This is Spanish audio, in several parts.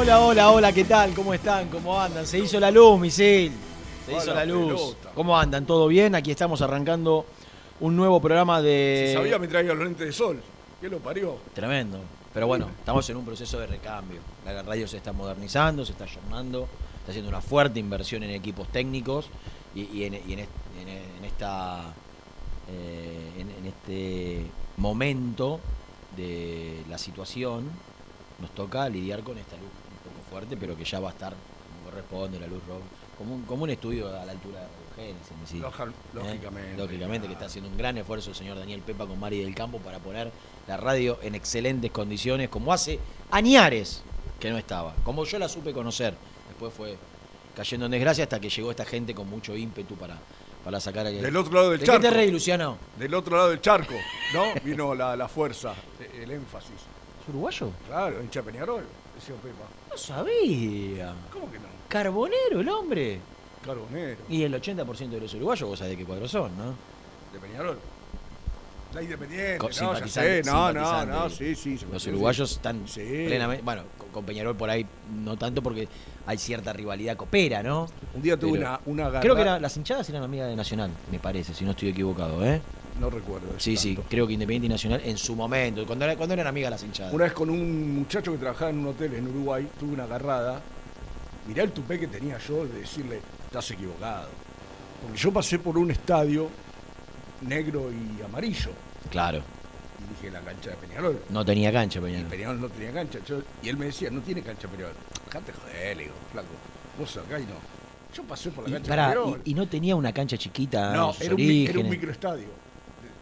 Hola, hola, hola, ¿qué tal? ¿Cómo están? ¿Cómo andan? Se hizo la luz, misil. Se hizo la luz. ¿Cómo andan? ¿Todo bien? Aquí estamos arrancando un nuevo programa de. Sabía me traía los lentes de sol. ¿Qué lo parió? Tremendo. Pero bueno, estamos en un proceso de recambio. La radio se está modernizando, se está ayornando, está haciendo una fuerte inversión en equipos técnicos y, y en, y en est- en- en esta eh, en, en este momento de la situación nos toca lidiar con esta luz fuerte, pero que ya va a estar como corresponde, la luz roja, como un, como un estudio a la altura de Génesis. sí. ¿eh? lógicamente. Lógicamente que está haciendo un gran esfuerzo el señor Daniel Pepa con Mari del Campo para poner la radio en excelentes condiciones, como hace añares que no estaba, como yo la supe conocer. Después fue cayendo en desgracia hasta que llegó esta gente con mucho ímpetu para, para sacar aquel... Del otro lado del ¿De charco. qué te reí, Luciano? Del otro lado del charco, ¿no? Vino la, la fuerza, el énfasis. ¿Es uruguayo? Claro, hincha Peñarol, Pepa. No sabía. ¿Cómo que no? Carbonero el hombre. Carbonero, Y el 80% de los uruguayos, vos sabés de qué cuadros son, ¿no? de Peñarol. La Independiente, Co- no, ya sé, no, no, no, sí, sí. sí, Los uruguayos están Sí. plenamente. Bueno, con, Peñarol por ahí no tanto porque hay cierta rivalidad coopera, ¿no? Un día tuve Pero- una, una garra- Creo que las hinchadas eran amigas de Nacional, me parece, si no estoy equivocado, ¿eh? No recuerdo. Sí, sí, creo que Independiente y Nacional en su momento, cuando, era- cuando eran amigas las hinchadas. Una vez con un muchacho que trabajaba en un hotel en Uruguay, tuve una agarrada. Mirá el tupé que tenía yo de decirle, estás equivocado. Porque yo pasé por un estadio negro y amarillo. Claro, Y dije, la cancha de Peñarol. no tenía cancha Y Peñarol. Peñarol no tenía cancha. Yo- y él me decía, no tiene cancha Peñarol. Dejate joder, le digo, flaco. Vos acá y no. Yo pasé por la Y, cancha pará, de Peñarol. y- y no tenía una cancha chiquita no, en era un, era un microestadio.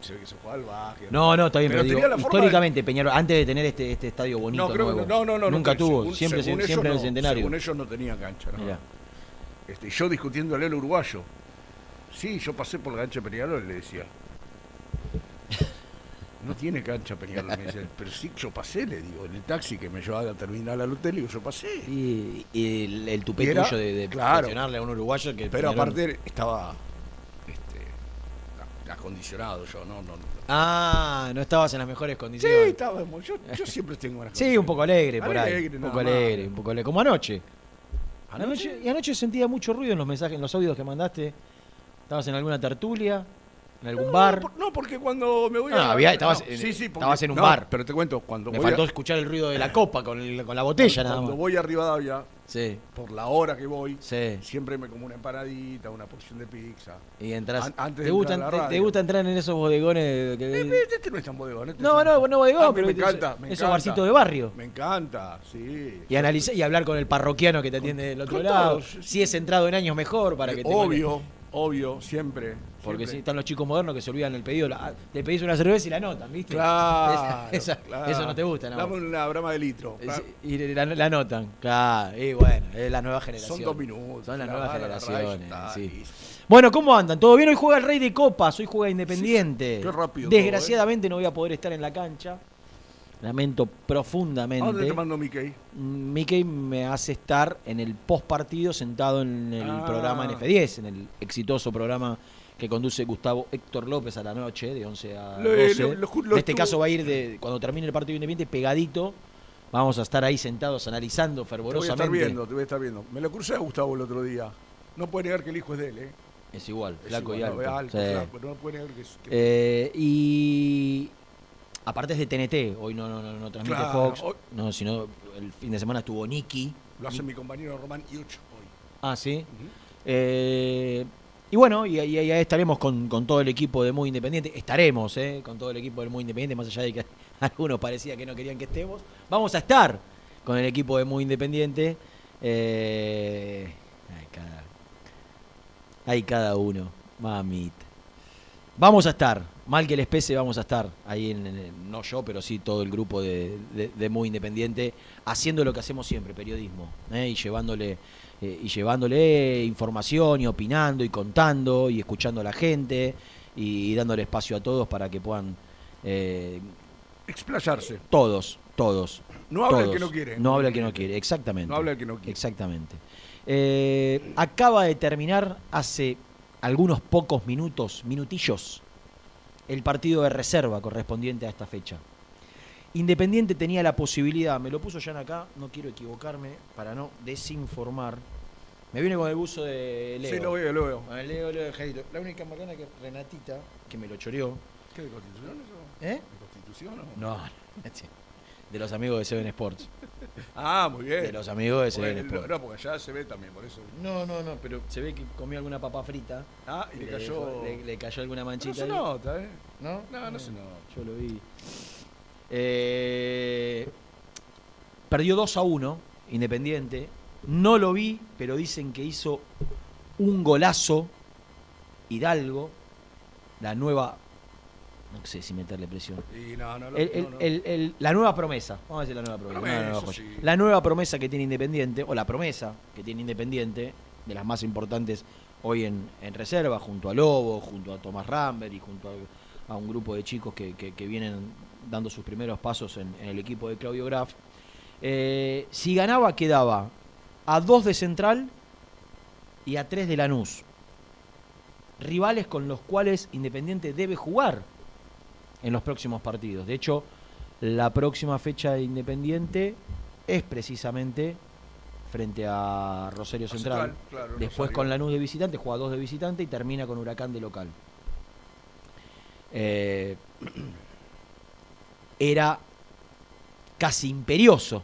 Se ve que se jugaba al. No, no, está bien, pero, Pero digo, tenía la forma de- históricamente Peñarol, antes de tener este, este estadio bonito No, creo que nuevo, no, no, no, nunca tuvo, según- siempre, según siempre en el centenario. Según ellos no tenían cancha, ¿no? Mirá. Este, yo discutiéndole al uruguayo. Sí, yo pasé por la cancha de Peñarol, le decía. No tiene cancha Peñarol, me dice. Pero sí, yo pasé, le digo, en el taxi que me llevaba a la terminal al hotel, digo, yo pasé. Y, y el, el tupé tuyo de, de claro. a un uruguayo que Pero Peñarol- aparte estaba. Acondicionado yo, no, no. no. Ah, no estabas en las mejores Sí, condiciones. estábamos. Yo, yo siempre tengo buenas Sí, un poco alegre por ahí. Alegre, Un poco más. alegre, un poco alegre. Como anoche. ¿Anoche? Anoche- Y anoche sentía mucho ruido en los mensajes, en los audios que mandaste. ¿Estabas en alguna tertulia? ¿En algún No, bar? por- No, porque cuando me voy Ah, a. había- estabas no, en- sí, sí, porque- estabas en un no, bar. Pero te cuento, cuando Me voy faltó a- escuchar el ruido de la copa con, el- con la botella nada Cuando más. voy a Rivadavia, Sí, por la hora que voy, sí. siempre me como una empanadita, una porción de pizza. Y entras. An- antes ¿Te, de gusta, entrar a la te- gusta entrar en esos bodegones? que- Eh, Este no es tan bodegón. este no, es no, no bodegón, pero me encanta, me esos encanta. barcitos de barrio. Me encanta, sí. Y analizar y hablar con el parroquiano que te atiende del otro lado. Si es entrado en años mejor para que te obvio, obvio, siempre. Porque sí, siempre. están los chicos modernos que se olvidan el pedido. la- le pedís una cerveza y la anotan, ¿viste? Claro, Esa- claro. Eso no te gusta, ¿no? Dame una brama de litro. Es- Y la, la anotan, claro. Y bueno, es la nueva generación. Son dos minutos. Son las la nuevas generaciones. sí. Bueno, ¿cómo andan? ¿Todo bien? Hoy juega el Rey de Copas, hoy juega Independiente. Sí, qué rápido todo, ¿eh? Desgraciadamente no voy a poder estar en la cancha. Lamento ¿A dónde profundamente. te mando Mickey? Mm, Mickey me hace estar en el post partido sentado en el Ah. programa en F10, en el exitoso programa que conduce Gustavo Héctor López a la noche, de 11 a Lo- 12. lo- lo ju- lo en este caso va a ir de cuando termine el partido independiente pegadito. Vamos a estar ahí sentados analizando Te voy a fervorosamente. estar viendo, te voy a estar viendo. Me lo crucé a Gustavo el otro día. No puede negar que el hijo es de él, ¿eh? Es igual, Es flaco y alto. no, Sí. flaco, pero no puede negar que es. que- Eh, y aparte es de TNT, hoy no, no, no, no transmite Claro, Fox, hoy- no, sino el fin de semana estuvo Nicky. Lo hace mi compañero Román y Ucho hoy. Ah, sí. Eh, y bueno, y, y- y ahí estaremos con, con todo el equipo de Muy Independiente. Estaremos, ¿eh? Con todo el equipo de Muy Independiente, más allá de que algunos parecía que no querían que estemos. Vamos a estar con el equipo de Muy Independiente. Eh, hay, cada, hay cada uno, mamita. Vamos a estar, mal que les pese, vamos a estar ahí, en, en- no yo, pero sí todo el grupo de, de- de Muy Independiente, haciendo lo que hacemos siempre, periodismo, ¿eh? y llevándole eh, y llevándole información y opinando y contando y escuchando a la gente y, dándole espacio a todos para que puedan eh, Explayarse. todos, todos. No habla el que no quiere. No habla el que no quiere, exactamente. No habla el que no quiere. Exactamente. Eh, acaba de terminar hace algunos pocos minutos, minutillos, el partido de reserva correspondiente a esta fecha. Independiente tenía la posibilidad, me lo puso Jan acá, no quiero equivocarme para no desinformar. Me viene con el buzo de Leo. Sí, lo veo, lo veo. El Leo, Leo de. La única macana que Renatita, que me lo choreó. ¿Qué de constitución eso? ¿Eh? ¿De constitución o? No, de los amigos de Seven Sports. Ah, muy bien. De los amigos de Seven Sports. no, porque allá se ve también, por eso. No, no, no, pero se ve que comió alguna papa frita. Ah, y le cayó. Le, le cayó alguna No manchita. se ahí. nota, ¿eh? ¿No? No, no se Eh, nota. Yo lo vi. Eh, perdió 2 a 1, Independiente. No lo vi, pero dicen que hizo un golazo Hidalgo, la nueva. No sé si meterle presión. Y no, no, no, El- el- no, no. el- el- la nueva promesa, vamos a decir la nueva promesa. Sí. La nueva promesa que tiene Independiente, o la promesa que tiene Independiente, de las más importantes hoy en, en reserva, junto a Lobo, junto a Tomás Rambert y junto a, a un grupo de chicos que, que- que vienen dando sus primeros pasos en, en el equipo de Claudio Graf. Eh, si ganaba, quedaba a dos de Central y a tres de Lanús. Rivales con los cuales Independiente debe jugar en los próximos partidos. De hecho, la próxima fecha de Independiente es precisamente frente a Rosario Central. Central, claro, Después Rosario. con Lanús de visitante, juega dos de visitante y termina con Huracán de local. Eh, era casi imperioso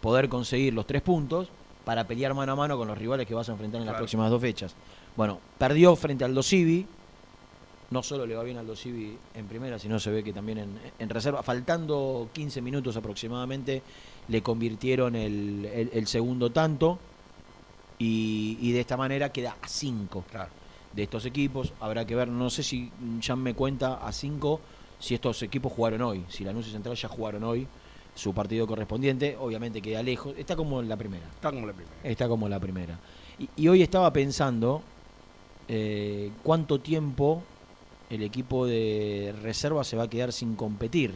poder conseguir los tres puntos para pelear mano a mano con los rivales que vas a enfrentar en las próximas dos fechas. Bueno, perdió frente al Dosivi. No solo le va bien al Dosivi en primera, sino se ve que también en, en reserva. Faltando 15 minutos aproximadamente, le convirtieron el, el- el segundo tanto. Y, y de esta manera queda a 5 Claro. de estos equipos. Habrá que ver, no sé si ya me cuenta a 5 si estos equipos jugaron hoy. Si Lanús y Central ya jugaron hoy su partido correspondiente. Obviamente queda lejos. Está como en la primera. Está como la primera. Está como la primera. Y, y hoy estaba pensando eh, cuánto tiempo el equipo de reserva se va a quedar sin competir.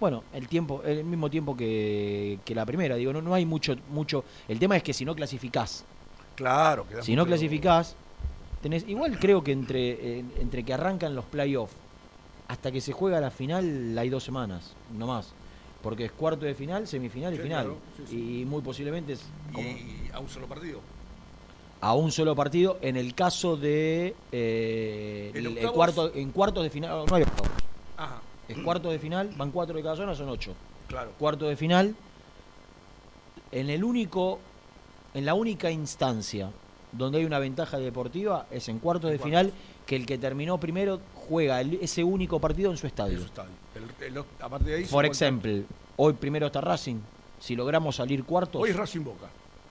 Bueno, el tiempo, el mismo tiempo que, que la primera. Digo, no, no hay mucho, mucho. El tema es que si no clasificás, Claro. si no clasificás, tenés, igual creo que entre, eh, entre que arrancan los playoffs hasta que se juega la final hay dos semanas, no más. Porque es cuarto de final, semifinal y Sí, final. claro, sí, sí. Y muy posiblemente es como Y a un solo partido. A un solo partido. En el caso de eh, ¿En el, cuarto, en cuartos de final, no hay octavos. Ajá, Es cuarto de final, van cuatro de cada zona, son ocho. claro. Cuarto de final, en el único, en la única instancia donde hay una ventaja deportiva es en cuartos En de cuartos. final que el que terminó primero juega el- ese único partido en su estadio. Está bien. El- el- aparte de ahí. Por ejemplo, hoy primero está Racing. Si logramos salir cuartos, Hoy es Racing Boca.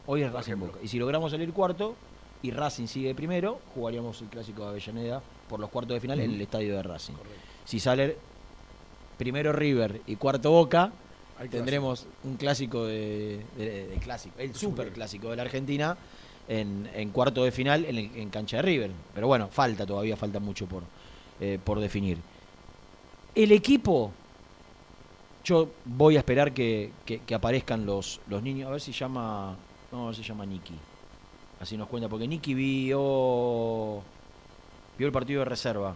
Hoy es Racing. Boca. Y si logramos salir cuarto y Racing sigue primero, jugaríamos el clásico de Avellaneda por los cuartos de final en el estadio de Racing. Correcto. Si sale primero River y cuarto Boca, Hay tendremos un clásico de, de- de clásico, el super clásico de la Argentina en, en cuarto de final en cancha de River. Pero bueno, falta todavía, falta mucho por, eh, por definir. El equipo, yo voy a esperar que, que- que aparezcan los, los niños, a ver si llama, no, si llama Nicky. Así nos cuenta, porque Nicky vio, vio el partido de reserva.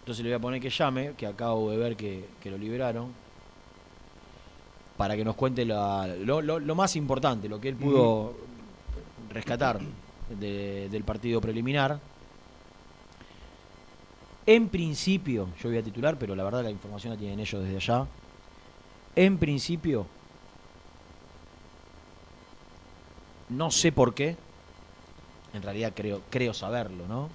Entonces le voy a poner que llame, que acabo de ver que, que lo liberaron para que nos cuente la- lo, lo- lo más importante, lo que él pudo rescatar de- del partido preliminar. En principio, yo voy a titular, pero la verdad la información la tienen ellos desde allá. En principio, no sé por qué, en realidad creo, creo saberlo, ¿no?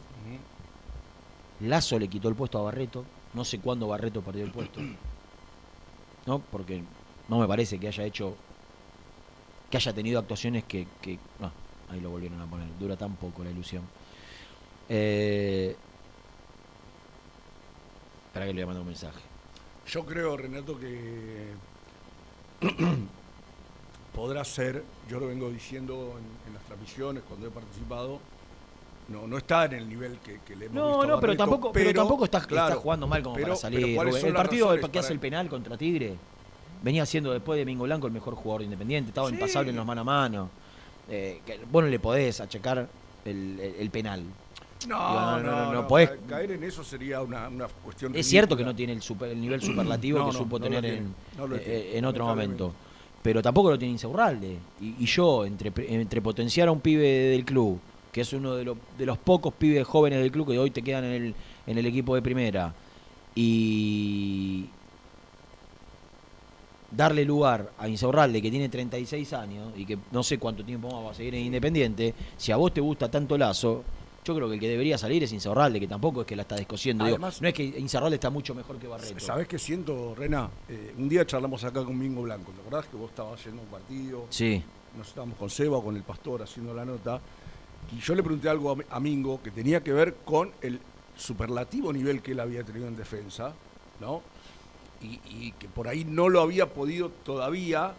Lazo le quitó el puesto a Barreto, no sé cuándo Barreto perdió el puesto. ¿No? Porque no me parece que haya hecho que haya tenido actuaciones que, que- no, ahí lo volvieron a poner, dura tan poco la ilusión. Eh, espera que le voy a mandar un mensaje. Yo creo, Renato, que podrá ser, yo lo vengo diciendo en, en las transmisiones cuando he participado, no, no está en el nivel que, que le hemos No, visto a no, pero tampoco, pero, tampoco está, claro, está jugando mal como pero- para salir. ¿cuáles Rubén. son El partido que para- hace el penal contra Tigre venía siendo después de Mingo Blanco el mejor jugador de Independiente, estaba Sí. impasable en los mano a mano. Eh, que, bueno, le podés achacar el, el- el penal. No, Digo, no, no, no no, podés- ca- caer en eso sería una, una cuestión Es cierto que no tiene el, super- el nivel superlativo No, que no, supo no tener tiene, en, no eh, en otro momento. Pero tampoco lo tiene Insaurralde. Y, y yo, entre, entre potenciar a un pibe del club, que es uno de, los de los pocos pibes jóvenes del club que hoy te quedan en el, en el equipo de primera, y darle lugar a Insaurralde, que tiene 36 años y que no sé cuánto tiempo más va a seguir en Independiente, si a vos te gusta tanto Lazo, yo creo que el que debería salir es Insaurralde, que tampoco es que la está descosiendo. Digo, Además- no es que Insaurralde está mucho mejor que Barreto. ¿Sabés qué siento, Rena? Eh, un día charlamos acá con Mingo Blanco, ¿te acordás que vos estabas yendo a un partido? Sí. Nos estábamos con Seba o con el pastor haciendo la nota. Y yo le pregunté algo a, a Mingo que tenía que ver con el superlativo nivel que él había tenido en defensa, ¿no? Y, y que por ahí no lo había podido todavía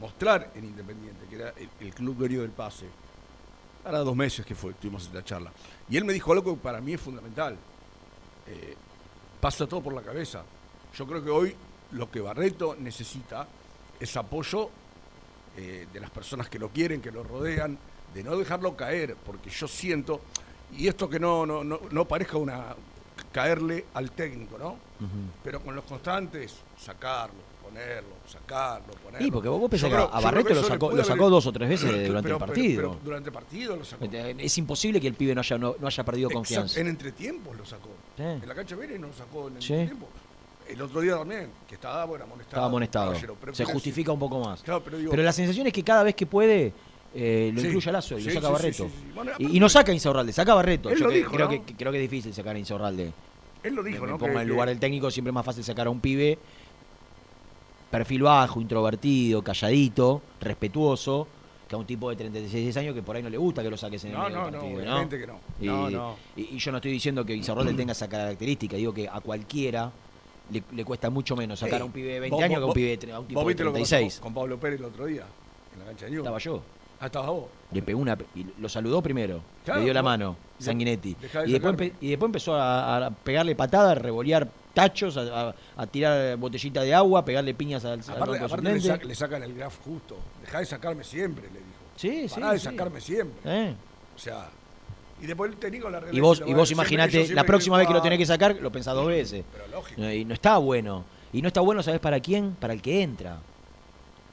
mostrar en Independiente, que era el, el club dueño del pase. Ahora dos meses que fue, tuvimos esta charla. Y él me dijo algo que para mí es fundamental. Eh, pasa todo por la cabeza. Yo creo que hoy lo que Barreto necesita es apoyo eh, de las personas que lo quieren, que lo rodean, de no dejarlo caer, porque yo siento, y esto que no, no, no, no parezca una caerle al técnico, ¿no? Pero con los constantes, sacarlo, ponerlo, sacarlo, ponerlo. Sí, porque vos pensás que a Barreto lo sacó, lo sacó dos o tres veces durante Pero- el partido. pero durante el partido lo sacó. es imposible que el pibe no haya, no, no haya perdido confianza. En entretiempos lo sacó. Sí. En la cancha Vélez no lo sacó en Sí. entretiempos. El otro día también, que estaba bueno, amonestado. Estaba amonestado. pero Se justifica un poco más. Claro, pero digo- la sensación es que cada vez que puede, eh, lo Sí. incluye a Lazo y lo Sí, saca sí, sí, Barreto. sí, sí. Bueno, y, no saca a Insaurralde, saca a Barreto. Él Yo lo que- dijo, creo, ¿no? que, creo que es difícil sacar a Insaurralde. Él lo dijo, me ¿no? pongo en el lugar del técnico, siempre es más fácil sacar a un pibe perfil bajo, introvertido, calladito, respetuoso, que a un tipo de 36 años que por ahí no le gusta que lo saques en el No, medio no, del no, partido, obviamente que no. Y, No, no. y- y yo no estoy diciendo que Insaurralde tenga esa característica, digo que a cualquiera le, le cuesta mucho menos sacar Ey, a un pibe de 20 vos- años que a un vos- pibe de, a un tipo vos de viste lo que pasó 36. Con Pablo Pérez el otro día, en la cancha de Newell's. Estaba yo. Ah, estabas vos. Le pegó una. Y lo saludó primero. Claro, le dio la vos- mano, Sanguinetti. de Y después, y empezó a, a pegarle patadas, a revolear tachos, a, a- a tirar botellita de agua, a pegarle piñas al, al Aparte, aparte le, suplente. sac- le sacan el graf justo. Dejá de sacarme siempre, le dijo. Sí, de sí. sacarme siempre. Eh. O sea, Y después el técnico la Y vos, y vos imaginate, la próxima vez que lo jugar. tenés que sacar, lo pensás dos veces. Pero lógico. Y no está bueno. Y no está bueno, ¿sabes para quién? Para el que entra.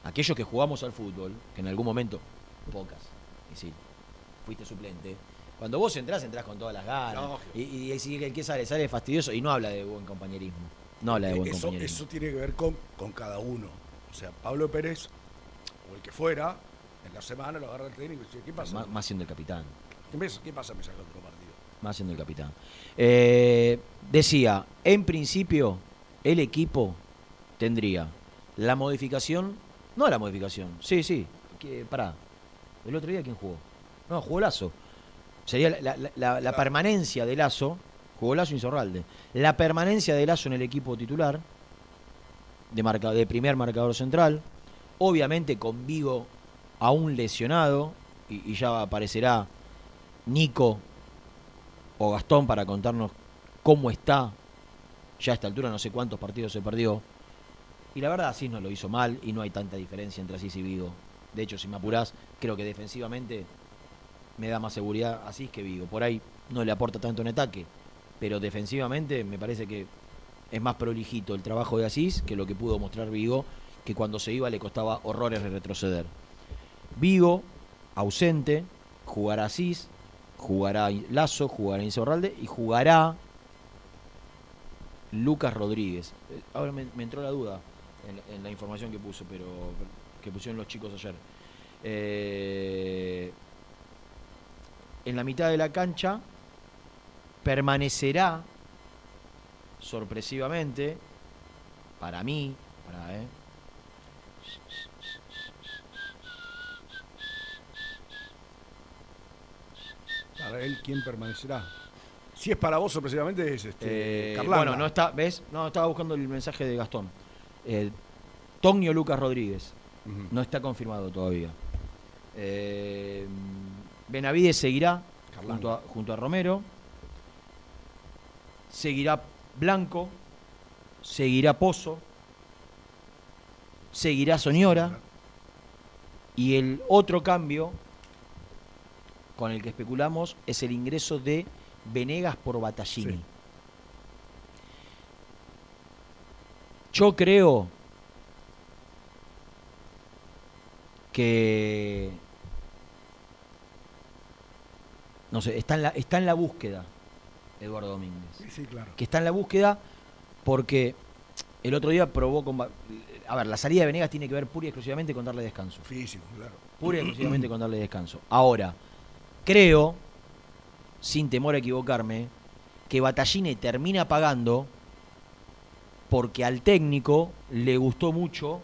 Aquellos que jugamos al fútbol, que en algún momento, pocas, y sí, fuiste suplente. Cuando vos entrás, entrás con todas las ganas. Y, y, y si el que sale, sale fastidioso y no habla de buen compañerismo. No habla de buen Eh, eso, compañerismo. eso tiene que ver con, con cada uno. O sea, Pablo Pérez, o el que fuera, en la semana lo agarra el técnico y dice, ¿qué pasa? Más, más siendo el capitán. ¿Qué, pasa? ¿Qué pasa? Me saca otro partido. Más siendo el capitán. Eh, decía, en principio, el equipo tendría la modificación. No la modificación. Sí, sí. Que, pará. ¿El otro día quién jugó? No, jugó Lazo. Sería la, la- la- la permanencia de Lazo. Jugó Lazo y Insorralde. La permanencia de Lazo en el equipo titular. De, marca, de primer marcador central. Obviamente con Vigo aún lesionado. Y, y ya aparecerá Nico o Gastón para contarnos cómo está. Ya a esta altura no sé cuántos partidos se perdió. Y la verdad Asís no lo hizo mal y no hay tanta diferencia entre Asís y Vigo. De hecho, si me apurás, creo que defensivamente me da más seguridad Asís que Vigo. Por ahí no le aporta tanto en ataque, pero defensivamente me parece que es más prolijito el trabajo de Asís que lo que pudo mostrar Vigo, que cuando se iba le costaba horrores de retroceder. Vigo, ausente, jugará Asís, jugará Lazo, jugará Insaurralde y jugará Lucas Rodríguez. Eh, Ahora me, entró la duda en, en la información que puso, pero que pusieron los chicos ayer. Eh, en la mitad de la cancha permanecerá sorpresivamente para mí, para, eh, Para él, ¿quién permanecerá? Si es para vos, sorpresivamente, es este, Eh, bueno, no está, ¿ves? No, estaba buscando el mensaje de Gastón. Eh, Tonio Lucas Rodríguez. No está confirmado todavía. Eh, Benavides seguirá Carlanga. junto a, junto a Romero. Seguirá Blanco. Seguirá Pozo. Seguirá Soñora. Y el otro cambio con el que especulamos es el ingreso de Venegas por Battaglini. Sí. Yo creo que no sé, está en la, está en la búsqueda Eduardo Domínguez. Sí, sí, claro. Que está en la búsqueda porque el otro día probó con a ver, la salida de Venegas tiene que ver pura y exclusivamente con darle descanso. Físico, claro. Pura y exclusivamente con darle descanso. Ahora, creo, sin temor a equivocarme, que Battaglini termina pagando porque al técnico le gustó mucho,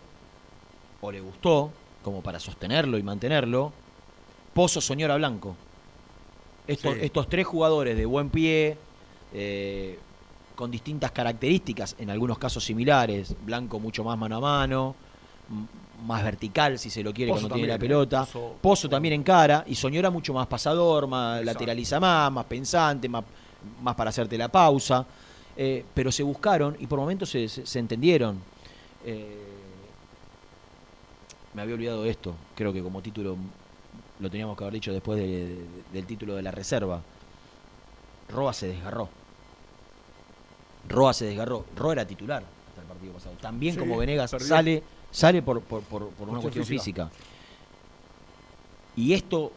o le gustó, como para sostenerlo y mantenerlo, Pozo Soñora Blanco. Estos, Sí. estos tres jugadores de buen pie, eh, con distintas características, en algunos casos similares, Blanco mucho más mano a mano, más vertical si se lo quiere Pozo cuando tiene la ¿eh? pelota. Pozo- Pozo también en cara y Soñora mucho más pasador, más Exacto. lateraliza más, más pensante, más, más para hacerte la pausa. Eh, pero se buscaron y por momentos se, se- se entendieron. Eh, me había olvidado de esto, creo que como título lo teníamos que haber dicho después de- de- del título de la reserva. Roa se desgarró. Roa se desgarró. Roa era titular hasta el partido pasado. También Sí, como Venegas perdió. sale, sale por, por- por- por una Cuestión cuestión física. Y esto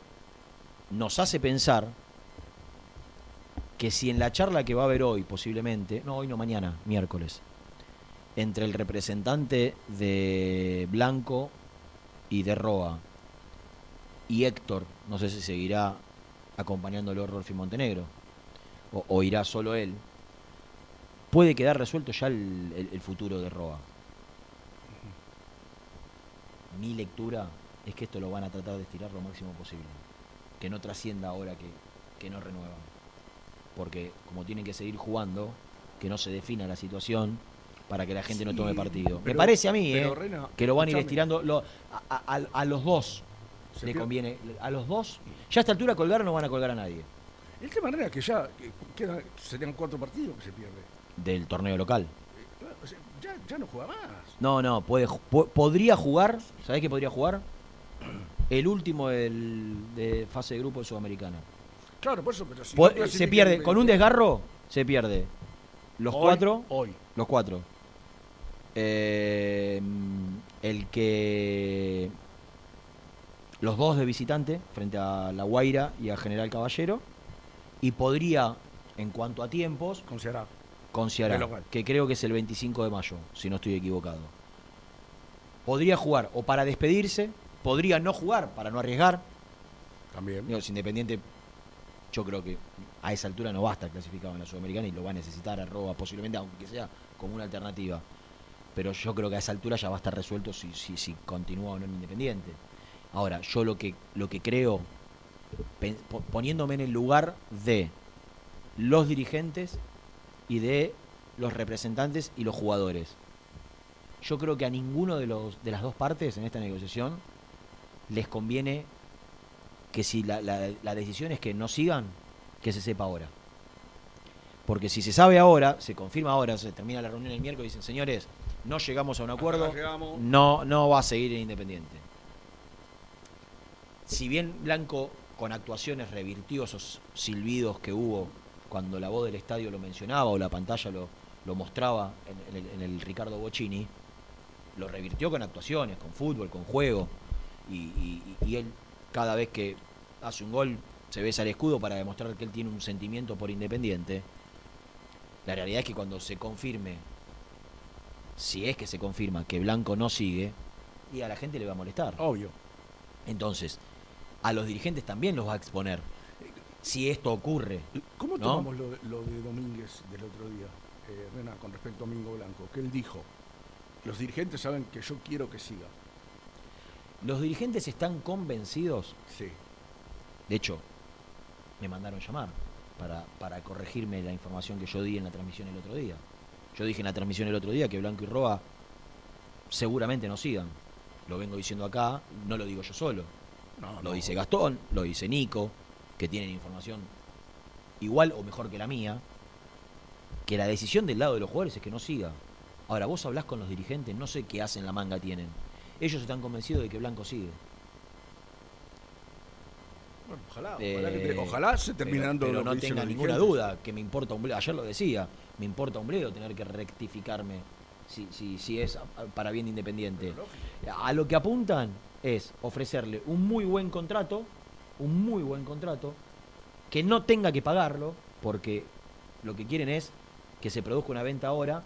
nos hace pensar que si en la charla que va a haber hoy, posiblemente, no hoy no mañana, miércoles, entre el representante de Blanco y de Roa y Héctor, no sé si seguirá acompañándolo Rolfi Montenegro o, o irá solo él, puede quedar resuelto ya el, el- el futuro de Roa. Mi lectura es que esto lo van a tratar de estirar lo máximo posible. Que no trascienda ahora que, que no renuevan. Porque como tienen que seguir jugando, que no se defina la situación para que la gente no tome partido. Me parece a mí, pero, eh, que lo van a ir estirando. lo- a, a- a- a los dos Se le pierde- conviene. A los dos. Ya a esta altura colgar no van a colgar a nadie El tema era que ya que quedan, serían cuatro partidos que se pierde. del torneo local. Eh, claro, o sea, ya, ya no juega más. No, no, puede, po- podría jugar. ¿Sabés qué podría jugar? El último del- de fase de grupo de Sudamericana. Claro, por eso, pero si Po- no clasifica se pierde, con un desgarro, se pierde. Los Hoy- cuatro. Hoy. Los cuatro. Eh, el que. Los dos de visitante, frente a La Guaira y a General Caballero. Y podría, en cuanto a tiempos, Con Ceará. con Ceará, que creo que es el 25 de mayo, si no estoy equivocado. Podría jugar o para despedirse, podría no jugar para no arriesgar. También. Digo, si Independiente, yo creo que a esa altura no va a estar clasificado en la Sudamericana y lo va a necesitar a Roa, posiblemente, aunque sea como una alternativa. Pero yo creo que a esa altura ya va a estar resuelto si, si, si continúa o no en Independiente. Ahora, yo lo que, lo que creo, poniéndome en el lugar de los dirigentes y de los representantes y los jugadores. Yo creo que a ninguno de, los, de las dos partes en esta negociación les conviene que si la, la- la decisión es que no sigan, que se sepa ahora. Porque si se sabe ahora, se confirma ahora, se termina la reunión el miércoles y dicen, señores, no llegamos a un acuerdo, no, no va a seguir en Independiente. Si bien Blanco con actuaciones revirtió esos silbidos que hubo cuando la voz del estadio lo mencionaba o la pantalla lo, lo mostraba en, en el, en el Ricardo Bocini, lo revirtió con actuaciones, con fútbol, con juego. Y, y- y él, cada vez que hace un gol, se besa el escudo para demostrar que él tiene un sentimiento por Independiente. La realidad es que cuando se confirme, si es que se confirma que Blanco no sigue, y a la gente le va a molestar. Obvio. Entonces, a los dirigentes también los va a exponer. Si esto ocurre. ¿Cómo ¿no? tomamos lo, de- lo de Domínguez del otro día, eh, Rena, con respecto a Mingo Blanco? Que él dijo, los dirigentes saben que yo quiero que siga. Los dirigentes están convencidos. Sí. De hecho, me mandaron llamar para, para corregirme la información que yo di en la transmisión el otro día. Yo dije en la transmisión el otro día que Blanco y Roa seguramente no sigan. Lo vengo diciendo acá, no lo digo yo solo. No, Lo no. dice Gastón, lo dice Nico, que tienen información igual o mejor que la mía, que la decisión del lado de los jugadores es que no siga. Ahora, vos hablás con los dirigentes, no sé qué hacen la manga tienen. Ellos están convencidos de que Blanco sigue. Bueno, ojalá, Eh, ojalá, que te- ojalá se termine pero, dando pero lo no tenga ninguna duda que me importa un bledo. Ayer lo decía, me importa un bledo tener que rectificarme si, si, si es para bien de Independiente. A lo que apuntan es ofrecerle un muy buen contrato, un muy buen contrato, que no tenga que pagarlo, porque lo que quieren es que se produzca una venta ahora,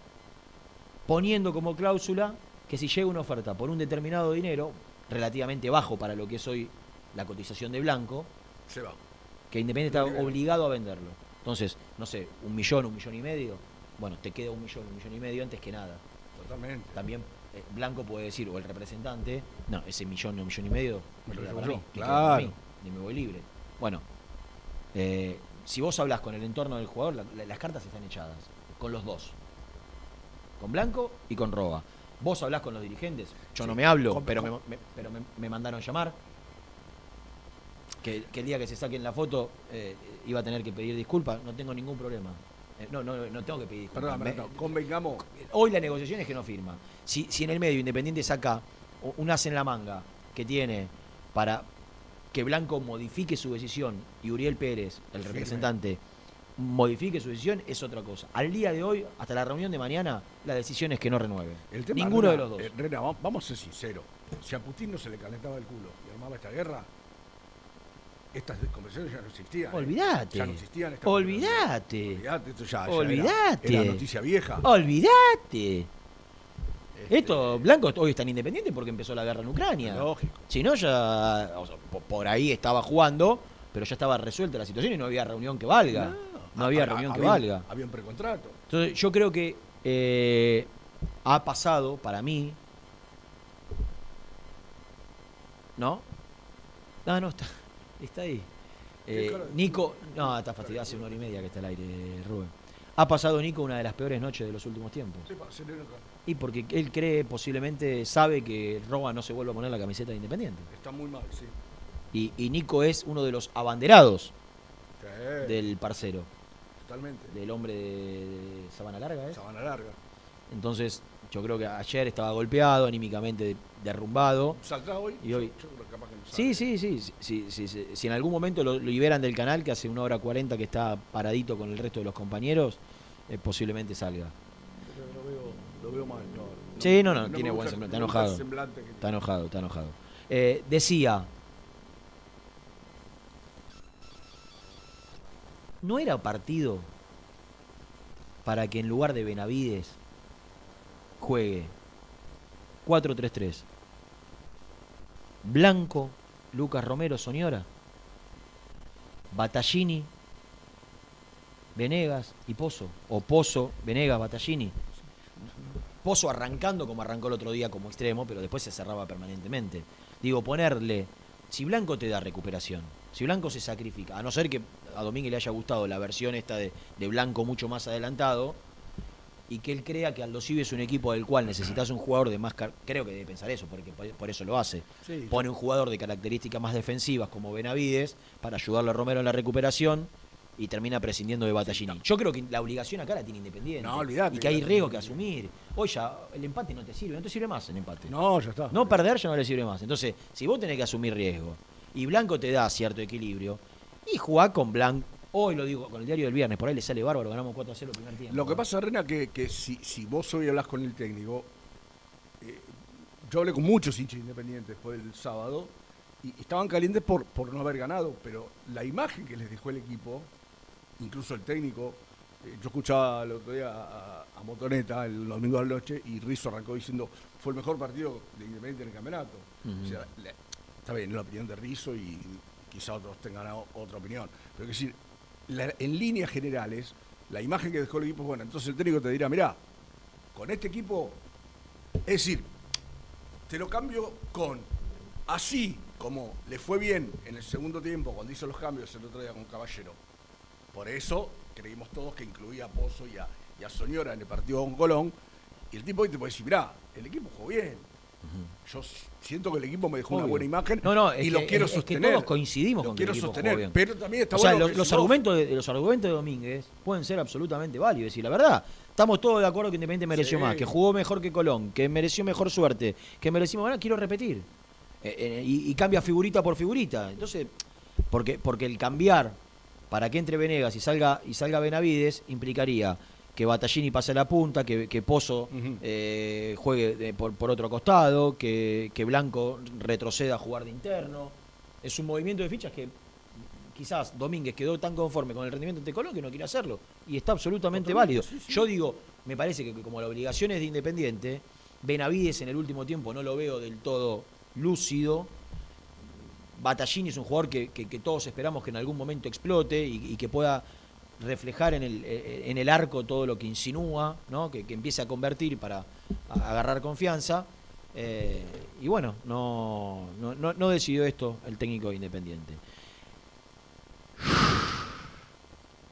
poniendo como cláusula que si llega una oferta por un determinado dinero, relativamente bajo para lo que es hoy la cotización de Blanco, Se va. que Independiente está obligado a venderlo. Entonces, no sé, un millón, un millón y medio, bueno, te queda un millón, un millón y medio antes que nada. Totalmente. También Blanco puede decir, o el representante, no, ese millón o un millón y medio Me lo queda para yo, mí, me queda claro. para mí, y me voy libre. Bueno, eh, si vos hablas con el entorno del jugador, la- la- las cartas están echadas, con los dos. Con Blanco y con Roa. Vos hablás con los dirigentes, yo no me hablo, con- pero, con- me, me- pero me, me mandaron llamar. Que, que el día que se saquen la foto eh, iba a tener que pedir disculpas, no tengo ningún problema. Eh, no, no, no tengo que pedir. Perdón, Me- no, convengamos. Hoy la negociación es que no firma. Si, si en el medio Independiente saca un as en la manga que tiene para que Blanco modifique su decisión y Uriel Pérez, el Firme. representante, modifique su decisión, es otra cosa. Al día de hoy, hasta la reunión de mañana, la decisión es que no renueve. El tema, Ninguno Rena, de los dos. eh, Rena, va- vamos a ser sinceros. Si a Putin no se le calentaba el culo y armaba esta guerra, estas conversaciones ya no existían. ¿eh? Olvídate. Ya no existían estas Olvídate. Olvídate, esto ya, ya Olvídate. Era, era noticia vieja. Olvídate. Este, Esto, Blanco hoy está en Independiente porque empezó la guerra en Ucrania. Lógico. Si no, ya o sea, po- por ahí estaba jugando, pero ya estaba resuelta la situación y no había reunión que valga. No, había Ah, reunión que valga. Había un precontrato. Entonces, yo creo que eh, ha pasado para mí. ¿No? No, no, está, está ahí. ¿Qué Eh? Nico, no, está fastidiado, hace una hora y media que está al aire, Rubén. Ha pasado Nico una de las peores noches de los últimos tiempos. Y porque él cree, posiblemente sabe que Roa no se vuelva a poner la camiseta de Independiente. Está muy mal, sí. Y, y Nico es uno de los abanderados Sí, del parcero, Totalmente. del hombre de, de Sabana Larga, ¿eh? Sabana larga. Entonces, yo creo que ayer estaba golpeado, anímicamente derrumbado. ¿Saldrá hoy? Y hoy- Yo- yo creo que capaz que no Sí, sí, sí. sí, sí, sí, sí. Si en algún momento lo, lo liberan del canal, que hace una hora cuarenta que está paradito con el resto de los compañeros, eh, posiblemente salga. Pero Lo veo, lo veo mal. No, Sí, no, no, tiene buen semblante, está enojado. el semblante que Está enojado, está enojado. Eh, decía, ¿no era partido para que en lugar de Benavides juegue 4-3-3? Blanco, Lucas Romero, Soñora, Battaglini, Venegas y Pozo. O Pozo, Venegas, Battaglini. Pozo arrancando como arrancó el otro día como extremo, pero después se cerraba permanentemente. Digo, ponerle, si Blanco te da recuperación, si Blanco se sacrifica, a no ser que a Domínguez le haya gustado la versión esta de, de Blanco mucho más adelantado, y que él crea que Aldo Civi es un equipo del cual necesitas un jugador de más... car- Creo que debe pensar eso, porque por, eso lo hace. Sí. Pone un jugador de características más defensivas como Benavides para ayudarle a Romero en la recuperación y termina prescindiendo de Battaglini. Yo creo que la obligación acá la tiene Independiente. No, olvidate, Y que hay riesgo que asumir. Ya el empate no te sirve, no te sirve más el empate. No, ya está. No perder ya no le sirve más. Entonces, si vos tenés que asumir riesgo y Blanco te da cierto equilibrio, y jugá con Blanco, hoy lo digo con el diario del viernes, por ahí le sale bárbaro, ganamos 4 a 0 el primer tiempo. Lo que pasa, Rena, que, que si, si vos hoy hablas con el técnico, eh, yo hablé con muchos hinchas independientes después del sábado y, estaban calientes por, por no haber ganado, pero la imagen que les dejó el equipo, incluso el técnico, eh, yo escuchaba el otro día a, a Motoneta el domingo a la noche y Rizzo arrancó diciendo fue el mejor partido de Independiente en el campeonato. O sea, la- está bien, es la opinión de Rizzo y quizá otros tengan otra opinión. Pero es decir, en líneas generales, la imagen que dejó el equipo es buena. Entonces el técnico te dirá, mirá, con este equipo, es decir, te lo cambio con así como le fue bien en el segundo tiempo cuando hizo los cambios el otro día con Caballero. Por eso creímos todos que incluía a Pozo y a, y a Soñora en el partido con Colón. Y el tipo hoy te puede decir, mirá, el equipo jugó bien. Yo siento que el equipo me dejó una buena imagen No, no, y lo que- quiero es- es que sostener. todos coincidimos Lo con que el quiero equipo jugó sostener, bien. pero también está o sea, bueno que los, argumentos de, los argumentos de Domínguez pueden ser absolutamente válidos. Decir, la verdad, estamos todos de acuerdo que Independiente mereció Sí. más, que jugó mejor que Colón, que mereció mejor suerte, que merecimos ganar, quiero repetir. Eh, eh, y, y cambia figurita por figurita. Entonces, porque, porque el cambiar para que entre Venegas y salga, y salga Benavides implicaría que Battaglini pase a la punta, que, que Pozo eh, juegue de- por, por otro costado, que, que Blanco retroceda a jugar de interno. Es un movimiento de fichas que quizás Domínguez quedó tan conforme con el rendimiento ante Colón que no quiere hacerlo. Y está absolutamente válido. Yo digo, me parece que como la obligación es de Independiente, Benavides en el último tiempo no lo veo del todo lúcido. Battaglini es un jugador que, que- que todos esperamos que en algún momento explote y, y que pueda reflejar en el, eh, en el arco todo lo que insinúa, ¿no? que, que empiece a convertir para agarrar confianza. Eh, y bueno, no, no, no- no decidió esto el técnico de Independiente.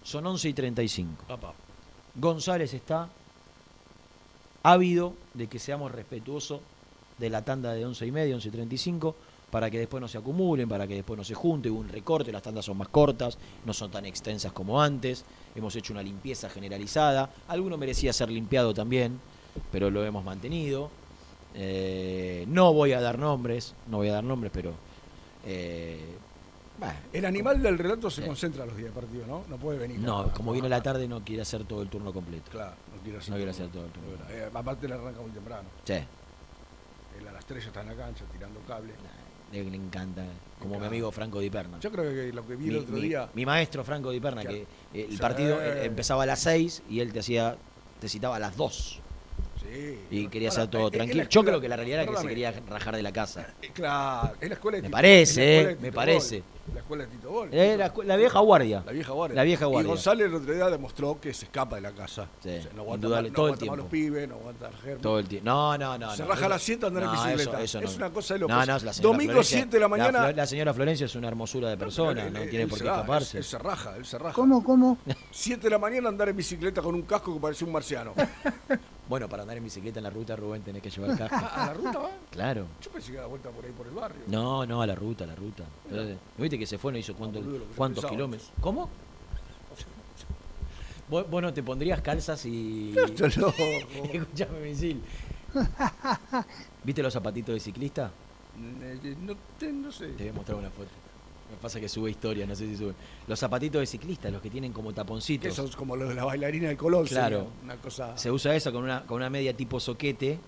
Son 11 y 35. González está ávido de que seamos respetuosos de la tanda de 11 y medio, 11 y 35, para que después no se acumulen, para que después no se junte, hubo un recorte, las tandas son más cortas, no son tan extensas como antes, hemos hecho una limpieza generalizada, alguno merecía ser limpiado también, pero lo hemos mantenido. Eh, no voy a dar nombres, no voy a dar nombres, pero... eh, bah, El animal del relato se Sí. concentra los días de partido, ¿no? No puede venir. no, como viene la tarde no quiere hacer todo el turno completo. Claro, no quiere hacer No quiere hacer todo el turno. Eh, aparte le arranca muy temprano. Sí. Él a las 3 ya está en la cancha tirando cable. Le, le encanta, como mi amigo Franco Di Perna. Yo creo que lo que vi mi, el otro mi- día. mi maestro Franco Di Perna, Claro. que eh, el Sí. partido eh, empezaba a las 6 y él te hacía te citaba a las 2 Sí. y quería hacer todo tranquilo. Yo creo que la realidad era que se quería rajar de la casa. eh, Claro, es la escuela de Me parece, me parece. La escuela de Tito Gol. Eh, la, la vieja guardia. La vieja guardia. La vieja guardia. Y González el otro día demostró que se escapa de la casa. Sí, O sea, no aguanta, más, no todo el aguanta más los tiempo. pibes, no aguanta el germen. Todo el tiempo. No, no, no. Se no, raja eso- la siesta andar en no, bicicleta. eso- eso Es no. una cosa de locos. No, no, la Domingo Florencia- 7 de la mañana. La, la señora Florencia es una hermosura de persona, Él- no él- tiene él por qué escaparse. Él, él se raja, él se raja. ¿Cómo, cómo? 7 de la mañana andar en bicicleta con un casco que parece un marciano. Bueno, para andar en bicicleta en la ruta, Rubén, tenés que llevar casco. ¿A la ruta va? Claro. Yo pensé que daba vuelta por ahí por el barrio. No, no, a la ruta, a la ruta. Entonces, ¿no ¿Viste que se fue, no hizo cuánto- cuántos kilómetros? ¿Cómo? ¿Vos, vos no te pondrías calzas y. No. Escuchame, misil. ¿Viste los zapatitos de ciclista? Eh, No, sé. Te voy a mostrar una foto. Me pasa que sube historia, no sé si sube. Los zapatitos de ciclista, los que tienen como taponcitos. Esos como los de la bailarina de Colón. Claro. Una cosa. Se usa eso con una, con una media tipo soquete.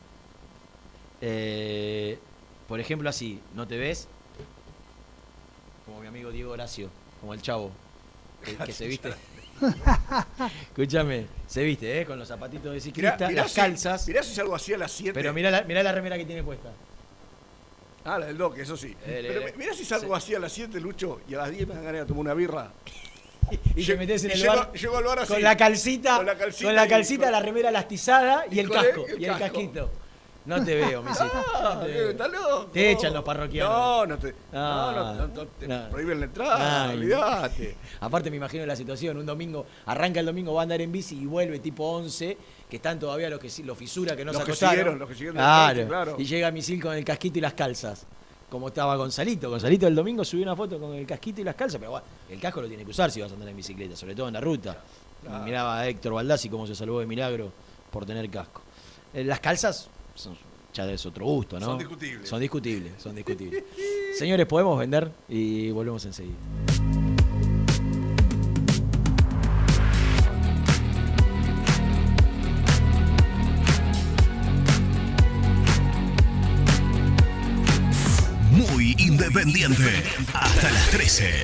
Eh, por ejemplo, así, ¿no te ves? Como mi amigo Diego Horacio, como el chavo, que, que se viste. Escúchame, se viste, ¿eh? Con los zapatitos de ciclista, mirá las si- calzas. Mirá si salgo así a las 7. Pero mirá la, mirá la remera que tiene puesta. Ah, la del doque, eso sí. Eh, Pero mirá si salgo así a las 7, Lucho, y a las 10 me dan ganas de tomar una birra. Y te Lle- metes en y el llego- bar llego al bar así. con la calcita, Con la calcita con la, y calcita, la remera lastizada y, y el casco, el y el casco. casquito. No te veo, Misi. Ah, No. ¿Estás loco? Te echan los parroquianos. No, no te. Ah, no, no, no, te no. prohíben la entrada, olvídate. Aparte me imagino la situación, un domingo, arranca el domingo, va a andar en bici y vuelve tipo 11, que están todavía los que sí- los fisura que no Los se que acostaron. siguieron, los que siguieron claro. coche, claro. Y llega Misil con el casquito y las calzas. Como estaba Gonzalito. Gonzalito el domingo subió una foto con el casquito y las calzas, pero bueno, el casco lo tiene que usar si vas a andar en bicicleta, sobre todo en la ruta. Claro. Miraba a Héctor Baldassi cómo se salvó de milagro por tener casco. Eh, Las calzas son, ya es otro gusto, ¿no? Son discutibles. Son discutibles, son discutibles. Señores, podemos vender y volvemos enseguida. Muy independiente. Hasta las 13.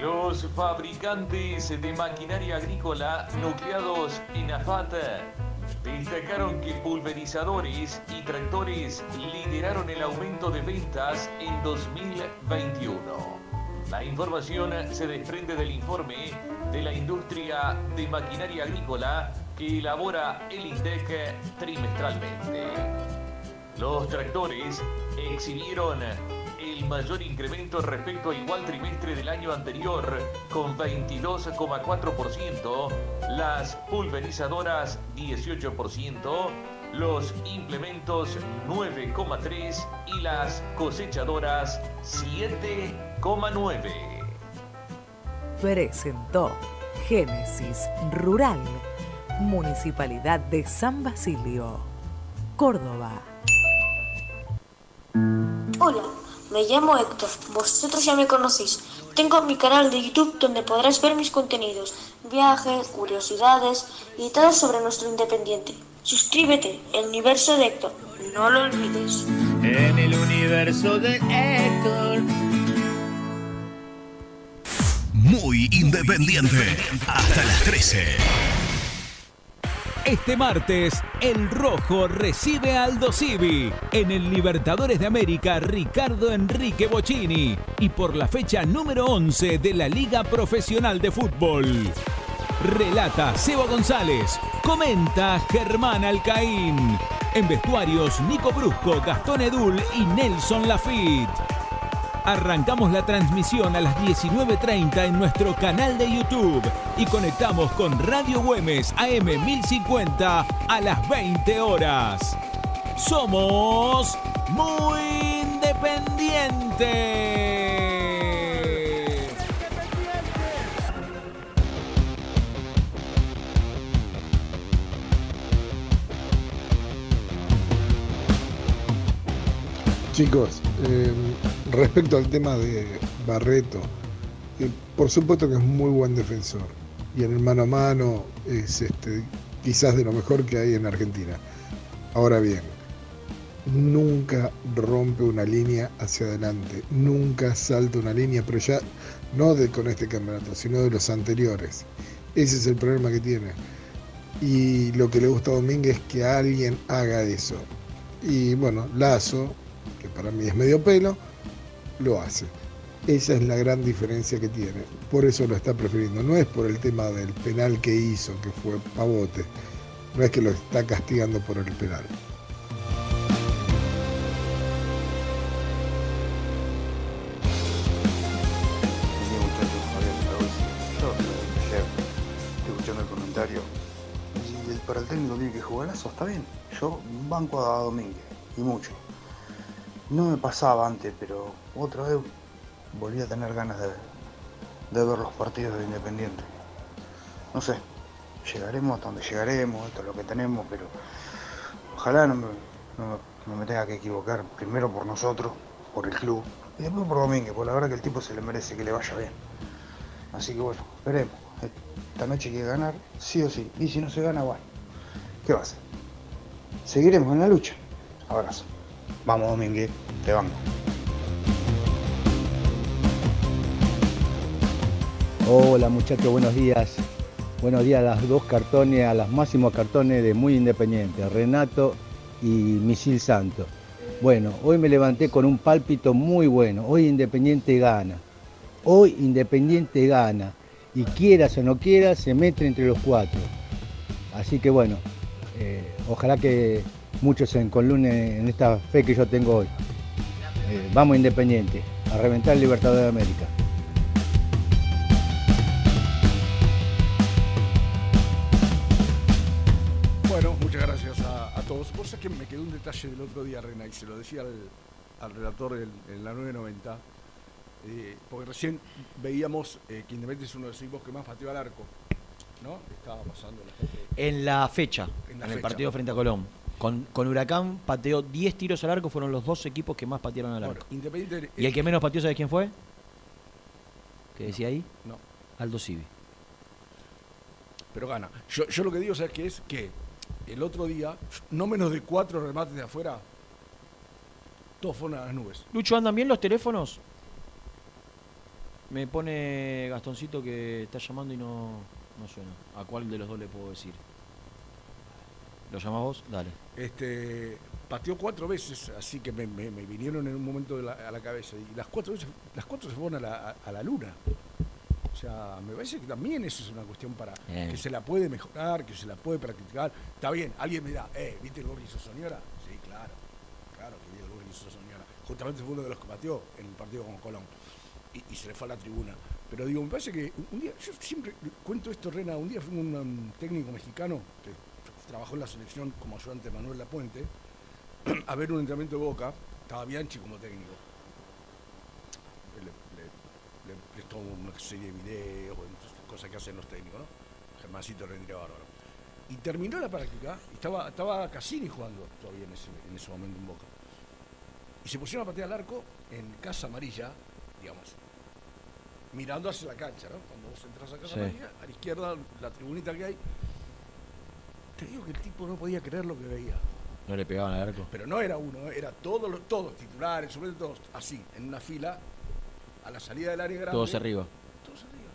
Los fabricantes de maquinaria agrícola nucleados en AFAT destacaron que pulverizadores y tractores lideraron el aumento de ventas en 2021. La información se desprende del informe de la industria de maquinaria agrícola que elabora el INDEC trimestralmente. Los tractores exhibieron el mayor incremento respecto a igual trimestre del año anterior, con 22,4%, las pulverizadoras 18%, los implementos 9,3% y las cosechadoras 7,9%. Presentó Génesis Rural, Municipalidad de San Basilio, Córdoba. Hola, me llamo Héctor, vosotros ya me conocéis. Tengo mi canal de YouTube donde podrás ver mis contenidos, viajes, curiosidades y todo sobre nuestro independiente. Suscríbete, el universo de Héctor, no lo olvides. En el universo de Héctor. Muy independiente. Hasta las 13. Este martes, el Rojo recibe a Aldo Civi en el Libertadores de América Ricardo Enrique Bocini y por la fecha número 11 de la Liga Profesional de Fútbol. Relata Seba González, comenta Germán Alcaín. En vestuarios, Nico Brusco, Gastón Edul y Nelson Lafitte. Arrancamos la transmisión a las 19.30 en nuestro canal de YouTube y conectamos con Radio Güemes AM 1050 a las 20 horas. Somos muy independientes. Chicos, eh, respecto al tema de Barreto, por supuesto que es muy buen defensor y en el mano a mano es este, quizás de lo mejor que hay en Argentina. Ahora bien, nunca rompe una línea hacia adelante, nunca salta una línea, pero ya no de con este campeonato, sino de los anteriores. Ese es el problema que tiene. Y lo que le gusta a Domínguez es que alguien haga eso. Y bueno, Lazo, que para mí es medio pelo, lo hace. Esa es la gran diferencia que tiene. Por eso lo está prefiriendo. No es por el tema del penal que hizo, que fue pavote. No es que lo está castigando por el penal. Escuchando el comentario. Y el- para el técnico tiene que jugar Lazo, está bien. Yo banco a Domínguez, y mucho. No me pasaba antes, pero otra vez volví a tener ganas de, de ver los partidos de Independiente. No sé, llegaremos hasta donde llegaremos, esto es lo que tenemos, pero ojalá no me, no me- tenga que equivocar, primero por nosotros, por el club, y después por Domínguez, porque la verdad que el tipo se le merece que le vaya bien. Así que bueno, esperemos. Esta noche hay que ganar, sí o sí. Y si no se gana, bueno, ¿qué va a hacer? Seguiremos en la lucha. Abrazo. Vamos, Domínguez, te banco. Hola muchachos, buenos días. Buenos días a las dos cartones, a los máximos cartones de Muy Independiente, Renato y Misil Santo. Bueno, hoy me levanté con un pálpito muy bueno. Hoy Independiente gana. Hoy Independiente gana. Y quieras o no quieras, se mete entre los cuatro. Así que bueno, eh, ojalá que muchos se encolumnen en esta fe que yo tengo hoy. Eh, vamos Independiente, a reventar el Libertador de América. Bueno, muchas gracias a, a todos. Vos sabés que me quedó un detalle del otro día, Rena, y se lo decía al, al relator en, en la 990, eh, porque recién veíamos eh, que Independiente es uno de los equipos que más pateó al arco, ¿no? Estaba pasando la gente. En la fecha, En en, la el fecha. partido frente a Colón. Con, con Huracán pateó 10 tiros al arco, fueron los dos equipos que más patearon al Bueno, arco. Independiente. ¿Y el que menos pateó, ¿sabes quién fue? ¿Qué decía ahí? No. Aldo Civi. Pero gana. Yo, yo lo que digo, ¿sabes qué es? Que el otro día, no menos de cuatro remates de afuera, todos fueron a las nubes. Lucho, ¿andan bien los teléfonos? Me pone Gastoncito que está llamando y no, no suena. ¿A cuál de los dos le puedo decir? ¿Lo llamás vos? Dale. Este, pateó cuatro veces, así que me, me- me vinieron en un momento de la- a la cabeza. Y las cuatro veces, las cuatro se fueron a la, a- la luna. O sea, me parece que también eso es una cuestión para Bien. que se la puede mejorar, que se la puede practicar. Está bien, alguien me dirá, eh, ¿viste el gol que hizo Soñora? Sí, claro, claro que vi el gol que hizo Soñora. justamente fue uno de los que pateó en el partido con Colón. Y, y se le fue a la tribuna. Pero digo, me parece que un- un día, yo siempre cuento esto, Rena, un día fue un, um, técnico mexicano que trabajó en la selección como ayudante Manuel Lapuente a ver un entrenamiento de Boca, estaba Bianchi como técnico. Le, le- le prestó una serie de videos, cosas que hacen los técnicos, ¿no? Germancito rendría bárbaro. Y terminó la práctica, y estaba, estaba Cassini jugando todavía en ese, en ese momento en Boca. Y se pusieron a patear al arco en Casa Amarilla, digamos, mirando hacia la cancha, ¿no? Cuando vos entras a Casa Sí. Amarilla, a la izquierda, la tribunita que hay. Te digo que el tipo no podía creer lo que veía. No le pegaban al arco. Pero no era uno, era todos todos titulares, sobre todo así, en una fila, a la salida del área grande. Todos arriba. Todos arriba.